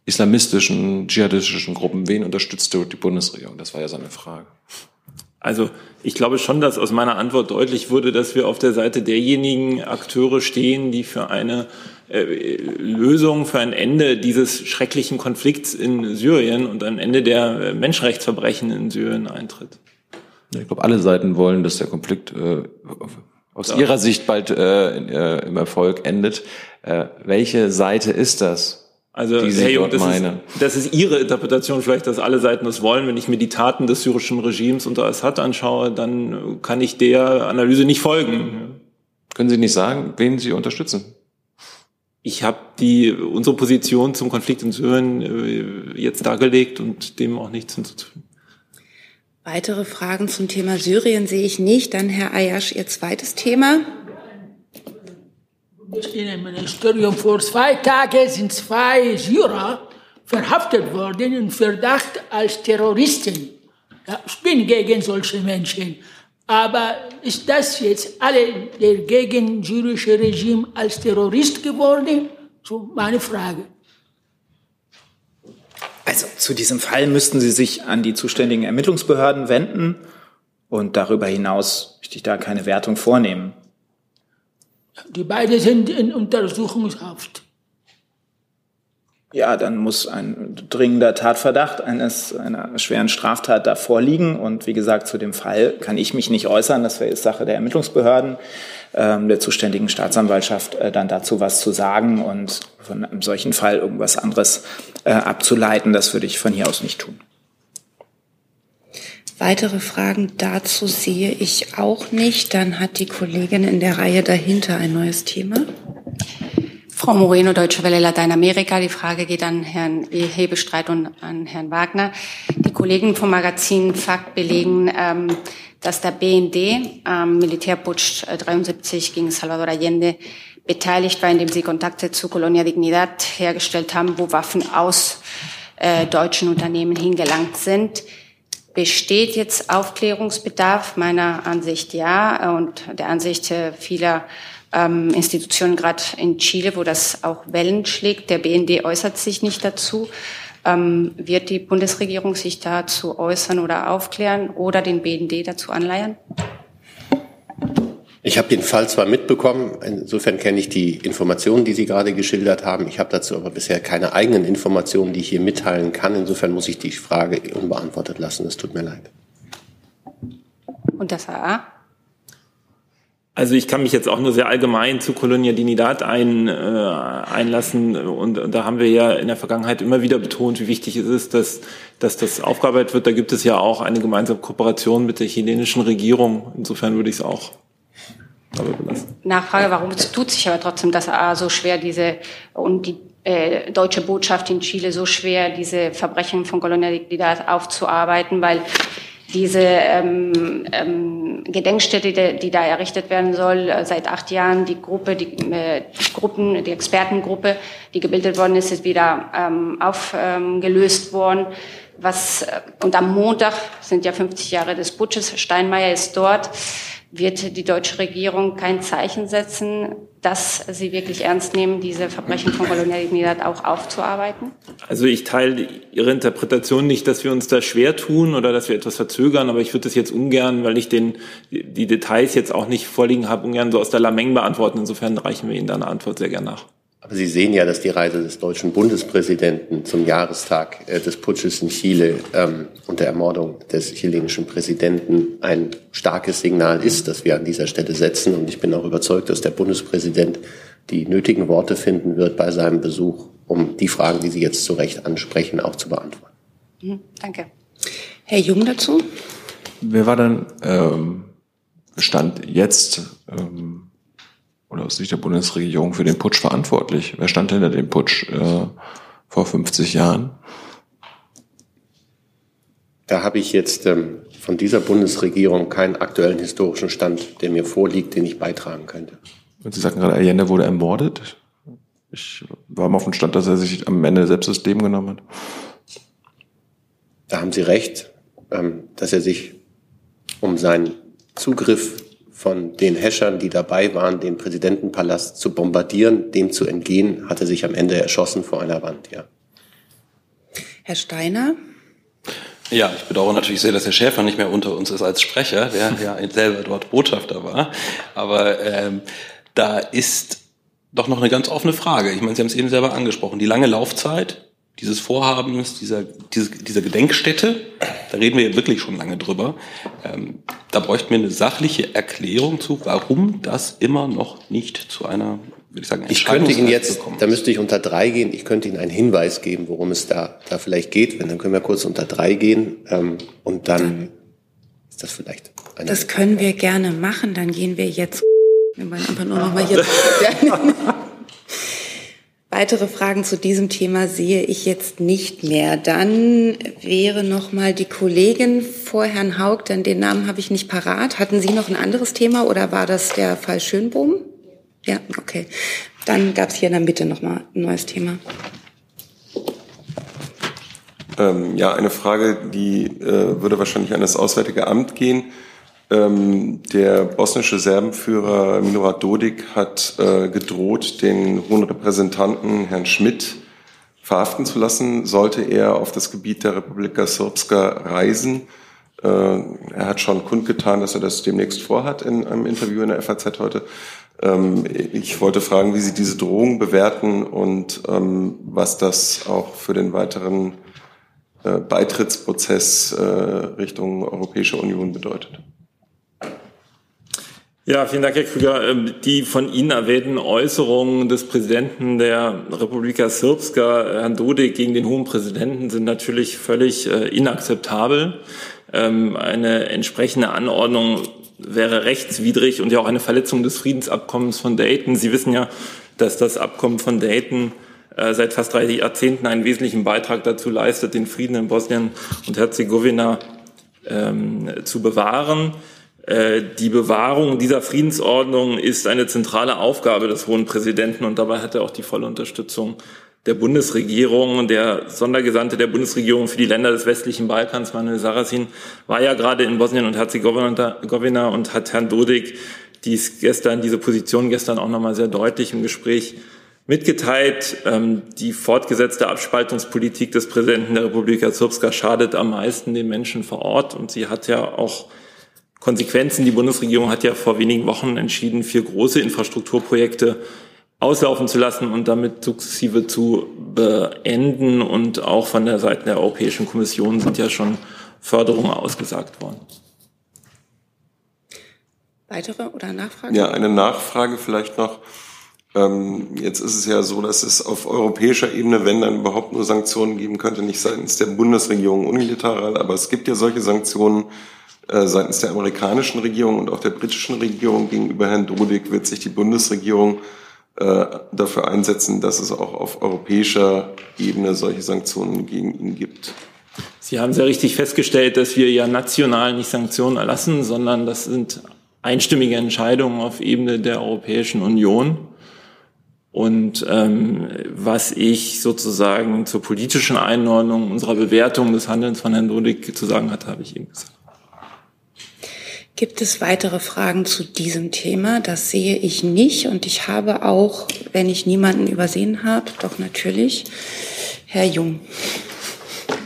islamistischen, dschihadistischen Gruppen, wen unterstützt die Bundesregierung? Das war ja seine Frage. Also ich glaube schon, dass aus meiner Antwort deutlich wurde, dass wir auf der Seite derjenigen Akteure stehen, die für eine äh, Lösung, für ein Ende dieses schrecklichen Konflikts in Syrien und ein Ende der äh, Menschenrechtsverbrechen in Syrien eintritt. Ich glaube, alle Seiten wollen, dass der Konflikt äh, aus ja. ihrer Sicht bald äh, äh, im Erfolg endet. Äh, welche Seite ist das? Also, die hey, das, ist, das ist Ihre Interpretation vielleicht, dass alle Seiten das wollen. Wenn ich mir die Taten des syrischen Regimes unter Assad anschaue, dann kann ich der Analyse nicht folgen. Können Sie nicht sagen, wen Sie unterstützen? Ich habe die unsere Position zum Konflikt in Syrien äh, jetzt dargelegt und dem auch nichts hinzuzufügen. Weitere Fragen zum Thema Syrien sehe ich nicht. Dann Herr Ayash, Ihr zweites Thema. Innenministerium vor zwei Tagen sind zwei Syrer verhaftet worden in Verdacht als Terroristen. Ja, ich bin gegen solche Menschen. Aber ist das jetzt alle der gegen syrische Regime als Terrorist geworden? So meine Frage. Also zu diesem Fall müssten Sie sich an die zuständigen Ermittlungsbehörden wenden und darüber hinaus möchte ich da keine Wertung vornehmen. Die beiden sind in Untersuchungshaft. Ja, dann muss ein dringender Tatverdacht eines, einer schweren Straftat da vorliegen. Und wie gesagt, zu dem Fall kann ich mich nicht äußern. Das wäre Sache der Ermittlungsbehörden, ähm, der zuständigen Staatsanwaltschaft, äh, dann dazu was zu sagen und von einem solchen Fall irgendwas anderes äh, abzuleiten. Das würde ich von hier aus nicht tun. Weitere Fragen dazu sehe ich auch nicht. Dann hat die Kollegin in der Reihe dahinter ein neues Thema. Frau Moreno, Deutsche Welle Lateinamerika. Die Frage geht an Herrn Hebestreit und an Herrn Wagner. Die Kollegen vom Magazin Fakt belegen, ähm, dass der BND am Militärputsch 73 äh, gegen Salvador Allende beteiligt war, indem sie Kontakte zu Colonia Dignidad hergestellt haben, wo Waffen aus äh, deutschen Unternehmen hingelangt sind. Besteht jetzt Aufklärungsbedarf? Meiner Ansicht ja und der Ansicht äh, vieler ähm, Institutionen, gerade in Chile, wo das auch Wellen schlägt. Der BND äußert sich nicht dazu. Ähm, wird die Bundesregierung sich dazu äußern oder aufklären oder den BND dazu anleiern? Ich habe den Fall zwar mitbekommen, insofern kenne ich die Informationen, die Sie gerade geschildert haben. Ich habe dazu aber bisher keine eigenen Informationen, die ich hier mitteilen kann. Insofern muss ich die Frage unbeantwortet lassen. Es tut mir leid. Und das AA? Also ich kann mich jetzt auch nur sehr allgemein zu Colonia Dignidad ein, äh, einlassen und, und, da haben wir ja in der Vergangenheit immer wieder betont, wie wichtig es ist, dass, dass das aufgearbeitet wird. Da gibt es ja auch eine gemeinsame Kooperation mit der chilenischen Regierung. Insofern würde ich es auch Nachfrage, warum tut sich aber trotzdem das so schwer, diese und die äh, deutsche Botschaft in Chile so schwer, diese Verbrechen von Kolonialität aufzuarbeiten, weil diese ähm, ähm, Gedenkstätte, die, die, da errichtet werden soll, äh, seit acht Jahren die Gruppe, die, äh, Gruppen, die Expertengruppe, die gebildet worden ist, ist wieder ähm, aufgelöst worden. Was äh, und am Montag sind ja 50 Jahre des Putsches. Steinmeier ist dort. Wird die deutsche Regierung kein Zeichen setzen, dass sie wirklich ernst nehmen, diese Verbrechen von Kolonialität auch aufzuarbeiten? Also ich teile Ihre Interpretation nicht, dass wir uns da schwer tun oder dass wir etwas verzögern, aber ich würde das jetzt ungern, weil ich den, die Details jetzt auch nicht vorliegen habe, ungern so aus der Lameng beantworten. Insofern reichen wir Ihnen da eine Antwort sehr gerne nach. Sie sehen ja, dass die Reise des deutschen Bundespräsidenten zum Jahrestag äh, des Putsches in Chile ähm, und der Ermordung des chilenischen Präsidenten ein starkes Signal ist, das wir an dieser Stelle setzen. Und ich bin auch überzeugt, dass der Bundespräsident die nötigen Worte finden wird bei seinem Besuch, um die Fragen, die Sie jetzt zu Recht ansprechen, auch zu beantworten. Mhm, danke. Herr Jung dazu? Wer war dann ähm, Stand jetzt ähm, oder aus Sicht der Bundesregierung für den Putsch verantwortlich? Wer stand hinter dem Putsch äh, vor 50 Jahren? Da habe ich jetzt ähm, von dieser Bundesregierung keinen aktuellen historischen Stand, der mir vorliegt, den ich beitragen könnte. Und Sie sagten gerade, Allende wurde ermordet. Ich war mal auf dem Stand, dass er sich am Ende selbst das Leben genommen hat. Da haben Sie recht, ähm, dass er sich um seinen Zugriff von den Häschern, die dabei waren, den Präsidentenpalast zu bombardieren, dem zu entgehen, hatte sich am Ende erschossen vor einer Wand, ja. Herr Steiner? Ja, ich bedauere natürlich sehr, dass Herr Schäfer nicht mehr unter uns ist als Sprecher, der ja selber dort <laughs> Botschafter war. Aber ähm, da ist doch noch eine ganz offene Frage. Ich meine, Sie haben es eben selber angesprochen. Die lange Laufzeit dieses Vorhabens, dieser, diese, dieser Gedenkstätte, da reden wir ja wirklich schon lange drüber, ähm, da bräuchten wir eine sachliche Erklärung zu, warum das immer noch nicht zu einer, würde ich sagen, Ich könnte Ihnen jetzt, da müsste ich unter drei gehen, ich könnte Ihnen einen Hinweis geben, worum es da, da vielleicht geht. Wenn, dann können wir kurz unter drei gehen ähm, und dann ist das vielleicht eine Das können wir gerne machen, dann gehen wir jetzt. Wir wollen einfach nur noch mal hier. <laughs> <laughs> Weitere Fragen zu diesem Thema sehe ich jetzt nicht mehr. Dann wäre noch mal die Kollegin vor Herrn Haug, denn den Namen habe ich nicht parat. Hatten Sie noch ein anderes Thema oder war das der Fall Schönbohm? Ja, okay. Dann gab es hier in der Mitte noch mal ein neues Thema. Ähm, ja, eine Frage, die äh, würde wahrscheinlich an das Auswärtige Amt gehen. Ähm, der bosnische Serbenführer Milorad Dodik hat äh, gedroht, den hohen Repräsentanten Herrn Schmidt verhaften zu lassen, sollte er auf das Gebiet der Republika Srpska reisen. Äh, er hat schon kundgetan, dass er das demnächst vorhat in einem Interview in der FAZ heute. Ähm, ich wollte fragen, wie Sie diese Drohung bewerten und ähm, was das auch für den weiteren äh, Beitrittsprozess äh, Richtung Europäische Union bedeutet. Ja, vielen Dank, Herr Krüger. Ähm, die von Ihnen erwähnten Äußerungen des Präsidenten der Republika Srpska, Herrn Dodik, gegen den hohen Präsidenten sind natürlich völlig äh, inakzeptabel. Ähm, eine entsprechende Anordnung wäre rechtswidrig und ja auch eine Verletzung des Friedensabkommens von Dayton. Sie wissen ja, dass das Abkommen von Dayton äh, seit fast 30 Jahrzehnten einen wesentlichen Beitrag dazu leistet, den Frieden in Bosnien und Herzegowina ähm, zu bewahren. Äh, die Bewahrung dieser Friedensordnung ist eine zentrale Aufgabe des hohen Präsidenten und dabei hat er auch die volle Unterstützung der Bundesregierung. Der Sondergesandte der Bundesregierung für die Länder des westlichen Balkans, Manuel Sarrazin, war ja gerade in Bosnien und Herzegowina und hat Herrn Dodik dies gestern, diese Position gestern auch nochmal sehr deutlich im Gespräch mitgeteilt. Ähm, die fortgesetzte Abspaltungspolitik des Präsidenten der Republika Srpska schadet am meisten den Menschen vor Ort und sie hat ja auch Konsequenzen. Die Bundesregierung hat ja vor wenigen Wochen entschieden, vier große Infrastrukturprojekte auslaufen zu lassen und damit sukzessive zu beenden. Und auch von der Seite der Europäischen Kommission sind ja schon Förderungen ausgesagt worden. Weitere oder Nachfragen? Ja, eine Nachfrage vielleicht noch. Ähm, jetzt ist es ja so, dass es auf europäischer Ebene, wenn dann überhaupt nur Sanktionen geben könnte, nicht seitens der Bundesregierung unilateral, aber es gibt ja solche Sanktionen äh, seitens der amerikanischen Regierung und auch der britischen Regierung gegenüber Herrn Dodik wird sich die Bundesregierung äh, dafür einsetzen, dass es auch auf europäischer Ebene solche Sanktionen gegen ihn gibt. Sie haben sehr richtig festgestellt, dass wir ja national nicht Sanktionen erlassen, sondern das sind einstimmige Entscheidungen auf Ebene der Europäischen Union. Und ähm, was ich sozusagen zur politischen Einordnung unserer Bewertung des Handelns von Herrn Dodik zu sagen hatte, habe ich eben gesagt. Gibt es weitere Fragen zu diesem Thema? Das sehe ich nicht. Und ich habe auch, wenn ich niemanden übersehen habe, doch natürlich, Herr Jung.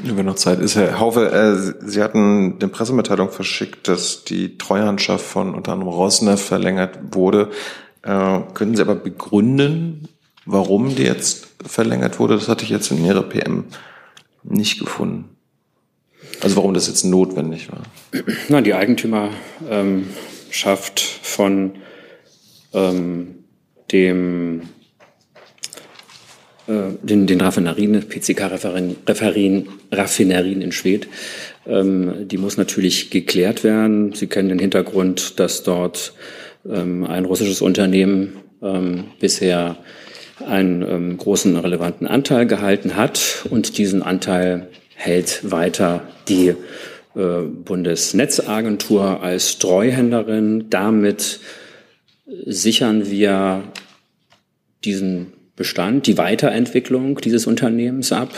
Wenn noch Zeit ist, Herr Haufe, äh, Sie hatten eine Pressemitteilung verschickt, dass die Treuhandschaft von unter anderem Rosneft verlängert wurde. Äh, können Sie aber begründen, warum die jetzt verlängert wurde? Das hatte ich jetzt in Ihrer PM nicht gefunden. Also warum das jetzt notwendig war? Na, die Eigentümerschaft ähm, von ähm, dem äh, den, den Raffinerien, PCK-Raffinerien Raffinerien in Schwedt, ähm, die muss natürlich geklärt werden. Sie kennen den Hintergrund, dass dort ähm, ein russisches Unternehmen ähm, bisher einen ähm, großen relevanten Anteil gehalten hat und diesen Anteil hält weiter die äh, Bundesnetzagentur als Treuhänderin. Damit sichern wir diesen Bestand, die Weiterentwicklung dieses Unternehmens ab,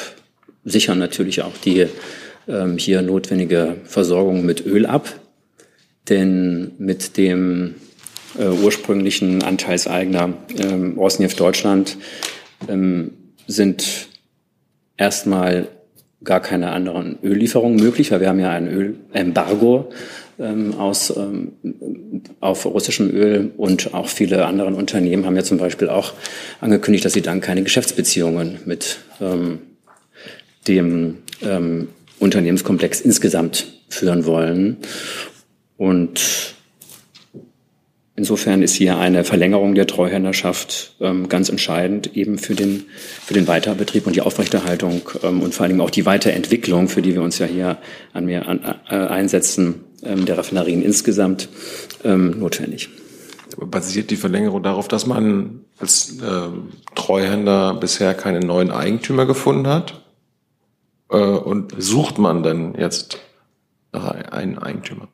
sichern natürlich auch die ähm, hier notwendige Versorgung mit Öl ab. Denn mit dem äh, ursprünglichen Anteilseigner ähm, Rosneft Deutschland ähm, sind erstmal gar keine anderen Öllieferungen möglich, weil wir haben ja ein Ölembargo ähm, aus, ähm, auf russischem Öl und auch viele andere Unternehmen haben ja zum Beispiel auch angekündigt, dass sie dann keine Geschäftsbeziehungen mit ähm, dem ähm, Unternehmenskomplex insgesamt führen wollen. Und Insofern ist hier eine Verlängerung der Treuhänderschaft ähm, ganz entscheidend eben für den, für den Weiterbetrieb und die Aufrechterhaltung ähm, und vor allen Dingen auch die Weiterentwicklung, für die wir uns ja hier an mir an, äh, einsetzen, ähm, der Raffinerien insgesamt ähm, notwendig. Basiert die Verlängerung darauf, dass man als äh, Treuhänder bisher keine neuen Eigentümer gefunden hat? Äh, und sucht man denn jetzt einem Eigentümer?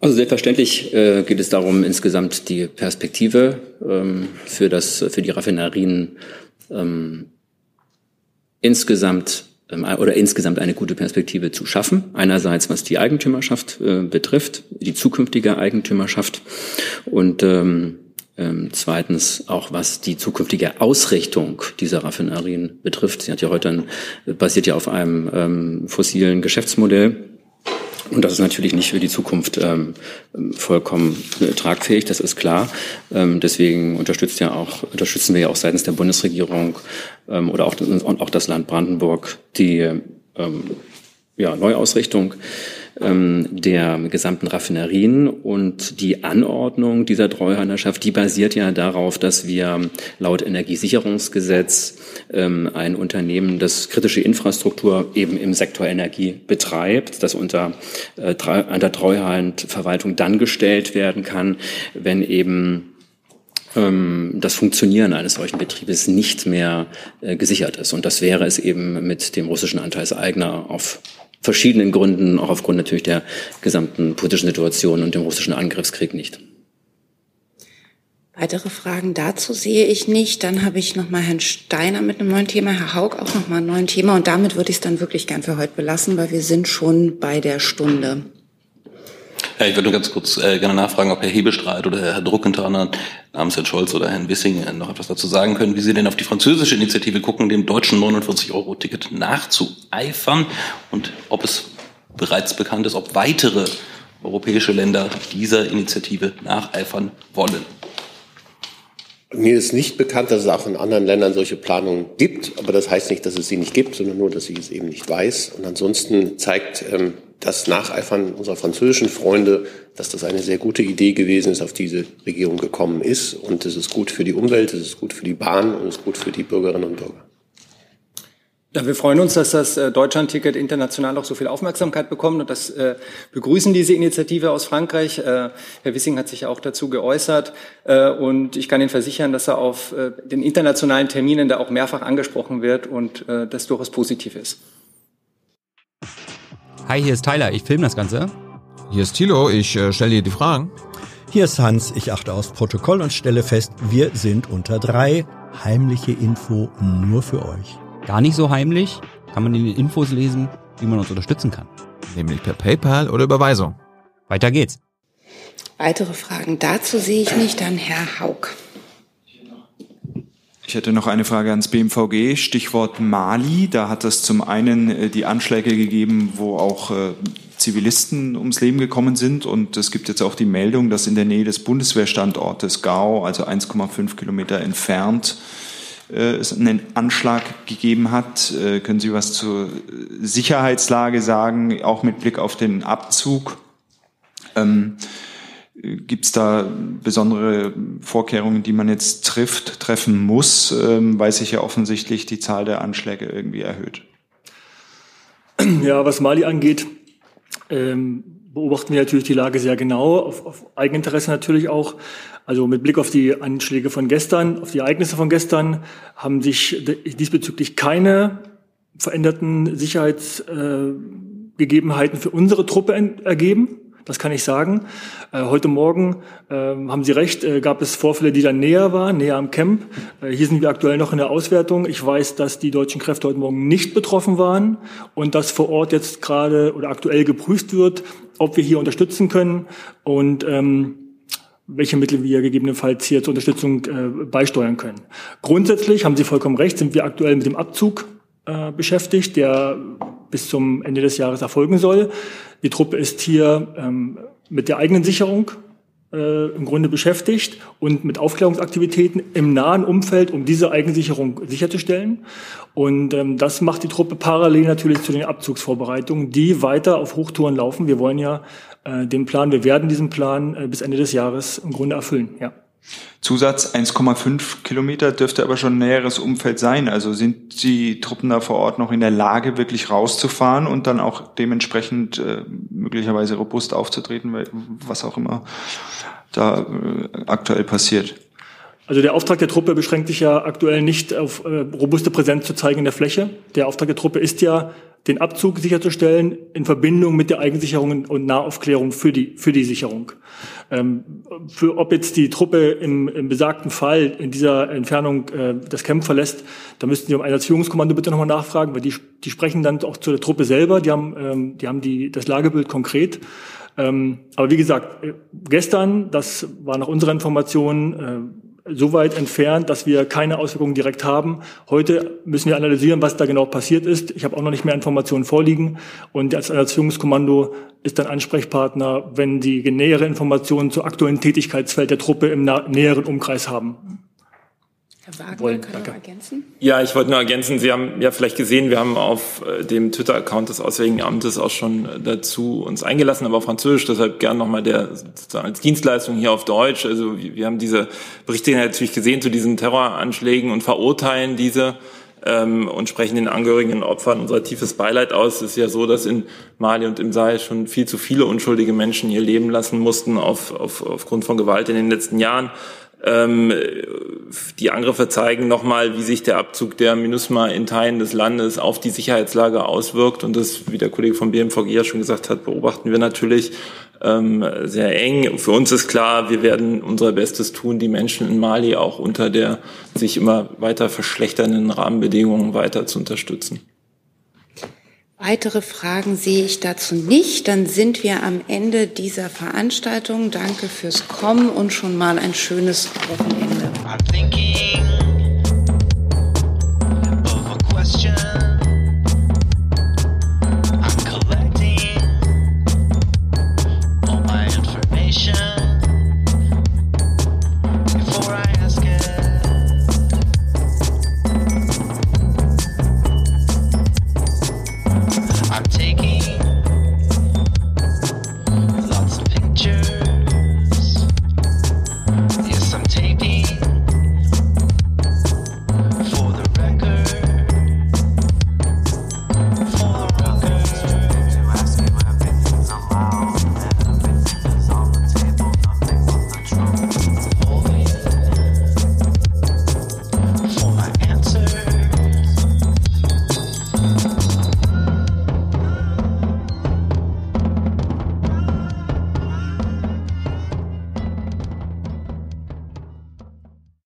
Also selbstverständlich äh, geht es darum, insgesamt die Perspektive ähm, für, das, für die Raffinerien ähm, insgesamt ähm, oder insgesamt eine gute Perspektive zu schaffen. Einerseits was die Eigentümerschaft äh, betrifft, die zukünftige Eigentümerschaft und ähm, ähm, zweitens auch was die zukünftige Ausrichtung dieser Raffinerien betrifft. Sie hat ja heute ein, basiert ja auf einem ähm, fossilen Geschäftsmodell und das ist natürlich nicht für die Zukunft ähm, vollkommen äh, tragfähig, das ist klar. Ähm, deswegen unterstützt ja auch, unterstützen wir ja auch seitens der Bundesregierung ähm, oder auch, und auch das Land Brandenburg die ähm, ja, Neuausrichtung ähm, der gesamten Raffinerien und die Anordnung dieser Treuhanderschaft, die basiert ja darauf, dass wir laut Energiesicherungsgesetz ähm, ein Unternehmen, das kritische Infrastruktur eben im Sektor Energie betreibt, das unter, äh, unter Treuhandverwaltung dann gestellt werden kann, wenn eben ähm, das Funktionieren eines solchen Betriebes nicht mehr äh, gesichert ist. Und das wäre es eben mit dem russischen Anteilseigner auf verschiedenen Gründen, auch aufgrund natürlich der gesamten politischen Situation und dem russischen Angriffskrieg nicht. Weitere Fragen dazu sehe ich nicht. Dann habe ich noch mal Herrn Steiner mit einem neuen Thema, Herr Haug auch noch mal ein neues Thema. Und damit würde ich es dann wirklich gern für heute belassen, weil wir sind schon bei der Stunde. Ja, ich würde nur ganz kurz äh, gerne nachfragen, ob Herr Hebestreit oder Herr Druckenthaler namens Herrn Scholz oder Herrn Wissing äh, noch etwas dazu sagen können, wie Sie denn auf die französische Initiative gucken, dem deutschen 49-Euro-Ticket nachzueifern und ob es bereits bekannt ist, ob weitere europäische Länder dieser Initiative nacheifern wollen. Mir ist nicht bekannt, dass es auch in anderen Ländern solche Planungen gibt, aber das heißt nicht, dass es sie nicht gibt, sondern nur, dass ich es eben nicht weiß. Und ansonsten zeigt ähm, das Nacheifern unserer französischen Freunde, dass das eine sehr gute Idee gewesen ist, auf diese Regierung gekommen ist. Und es ist gut für die Umwelt, es ist gut für die Bahn und es ist gut für die Bürgerinnen und Bürger. Ja, wir freuen uns, dass das äh, Deutschland-Ticket international auch so viel Aufmerksamkeit bekommt und das äh, begrüßen diese Initiative aus Frankreich. Äh, Herr Wissing hat sich auch dazu geäußert äh, und ich kann Ihnen versichern, dass er auf äh, den internationalen Terminen da auch mehrfach angesprochen wird und äh, das durchaus positiv ist. Hi, hier ist Tyler, ich filme das Ganze. Hier ist Thilo, ich äh, stelle dir die Fragen. Hier ist Hans, ich achte aufs Protokoll und stelle fest, wir sind unter drei. Heimliche Info nur für euch. Gar nicht so heimlich, kann man in den Infos lesen, wie man uns unterstützen kann. Nämlich per PayPal oder Überweisung. Weiter geht's. Weitere Fragen dazu sehe ich nicht. Dann Herr Haug. Ich hätte noch eine Frage ans BMVG, Stichwort Mali. Da hat es zum einen äh, die Anschläge gegeben, wo auch äh, Zivilisten ums Leben gekommen sind. Und es gibt jetzt auch die Meldung, dass in der Nähe des Bundeswehrstandortes Gao, also 1,5 Kilometer entfernt, äh, es einen Anschlag gegeben hat. Können Sie was zur Sicherheitslage sagen, auch mit Blick auf den Abzug? Gibt es da besondere Vorkehrungen, die man jetzt trifft, treffen muss, ähm, weil sich ja offensichtlich die Zahl der Anschläge irgendwie erhöht? Ja, was Mali angeht, ähm, beobachten wir natürlich die Lage sehr genau, auf, auf Eigeninteresse natürlich auch. Also mit Blick auf die Anschläge von gestern, auf die Ereignisse von gestern, haben sich diesbezüglich keine veränderten Sicherheitsgegebenheiten äh, für unsere Truppe ergeben. Das kann ich sagen. Äh, heute Morgen äh, haben Sie recht, äh, gab es Vorfälle, die dann näher waren, näher am Camp. Äh, hier sind wir aktuell noch in der Auswertung. Ich weiß, dass die deutschen Kräfte heute Morgen nicht betroffen waren und dass vor Ort jetzt gerade oder aktuell geprüft wird, ob wir hier unterstützen können und ähm, welche Mittel wir gegebenenfalls hier zur Unterstützung äh, beisteuern können. Grundsätzlich haben Sie vollkommen recht, sind wir aktuell mit dem Abzug äh, beschäftigt, der bis zum Ende des Jahres erfolgen soll. Die Truppe ist hier ähm, mit der eigenen Sicherung äh, im Grunde beschäftigt und mit Aufklärungsaktivitäten im nahen Umfeld, um diese Eigensicherung sicherzustellen. Und ähm, das macht die Truppe parallel natürlich zu den Abzugsvorbereitungen, die weiter auf Hochtouren laufen. Wir wollen ja äh, den Plan, wir werden diesen Plan äh, bis Ende des Jahres im Grunde erfüllen. Ja. Zusatz 1,5 Kilometer dürfte aber schon näheres Umfeld sein. Also sind die Truppen da vor Ort noch in der Lage, wirklich rauszufahren und dann auch dementsprechend äh, möglicherweise robust aufzutreten, was auch immer da äh, aktuell passiert? Also der Auftrag der Truppe beschränkt sich ja aktuell nicht auf äh, robuste Präsenz zu zeigen in der Fläche. Der Auftrag der Truppe ist ja, den Abzug sicherzustellen in Verbindung mit der Eigensicherung und Nahaufklärung für die, für die Sicherung. Ähm, für ob jetzt die Truppe im, im besagten Fall in dieser Entfernung äh, das Camp verlässt, da müssten Sie um Einsatzführungskommando bitte nochmal nachfragen, weil die, die sprechen dann auch zu der Truppe selber, die haben, ähm, die haben die, das Lagebild konkret. Ähm, aber wie gesagt, äh, gestern, das war nach unserer Information, äh, so weit entfernt, dass wir keine Auswirkungen direkt haben. Heute müssen wir analysieren, was da genau passiert ist. Ich habe auch noch nicht mehr Informationen vorliegen. Und als Erziehungskommando ist dann Ansprechpartner, wenn Sie nähere Informationen zu aktuellen Tätigkeitsfeld der Truppe im näheren Umkreis haben. Herr Wagner. Kann Danke. ergänzen? Ja, ich wollte nur ergänzen, Sie haben ja vielleicht gesehen, wir haben auf äh, dem Twitter-Account des Auswärtigen Amtes auch schon äh, dazu uns eingelassen, aber auf Französisch, deshalb gern nochmal der sozusagen als Dienstleistung hier auf Deutsch. Also wir haben diese Berichte natürlich gesehen zu diesen Terroranschlägen und verurteilen diese ähm, und sprechen den Angehörigen und Opfern unser tiefes Beileid aus. Es ist ja so, dass in Mali und im Sahel schon viel zu viele unschuldige Menschen ihr Leben lassen mussten auf, auf, aufgrund von Gewalt in den letzten Jahren. Ähm, die Angriffe zeigen nochmal, wie sich der Abzug der MINUSMA in Teilen des Landes auf die Sicherheitslage auswirkt. Und das, wie der Kollege vom BMVG ja schon gesagt hat, beobachten wir natürlich ähm, sehr eng. Für uns ist klar, wir werden unser Bestes tun, die Menschen in Mali auch unter der sich immer weiter verschlechternden Rahmenbedingungen weiter zu unterstützen. Weitere Fragen sehe ich dazu nicht. Dann sind wir am Ende dieser Veranstaltung. Danke fürs Kommen und schon mal ein schönes Wochenende.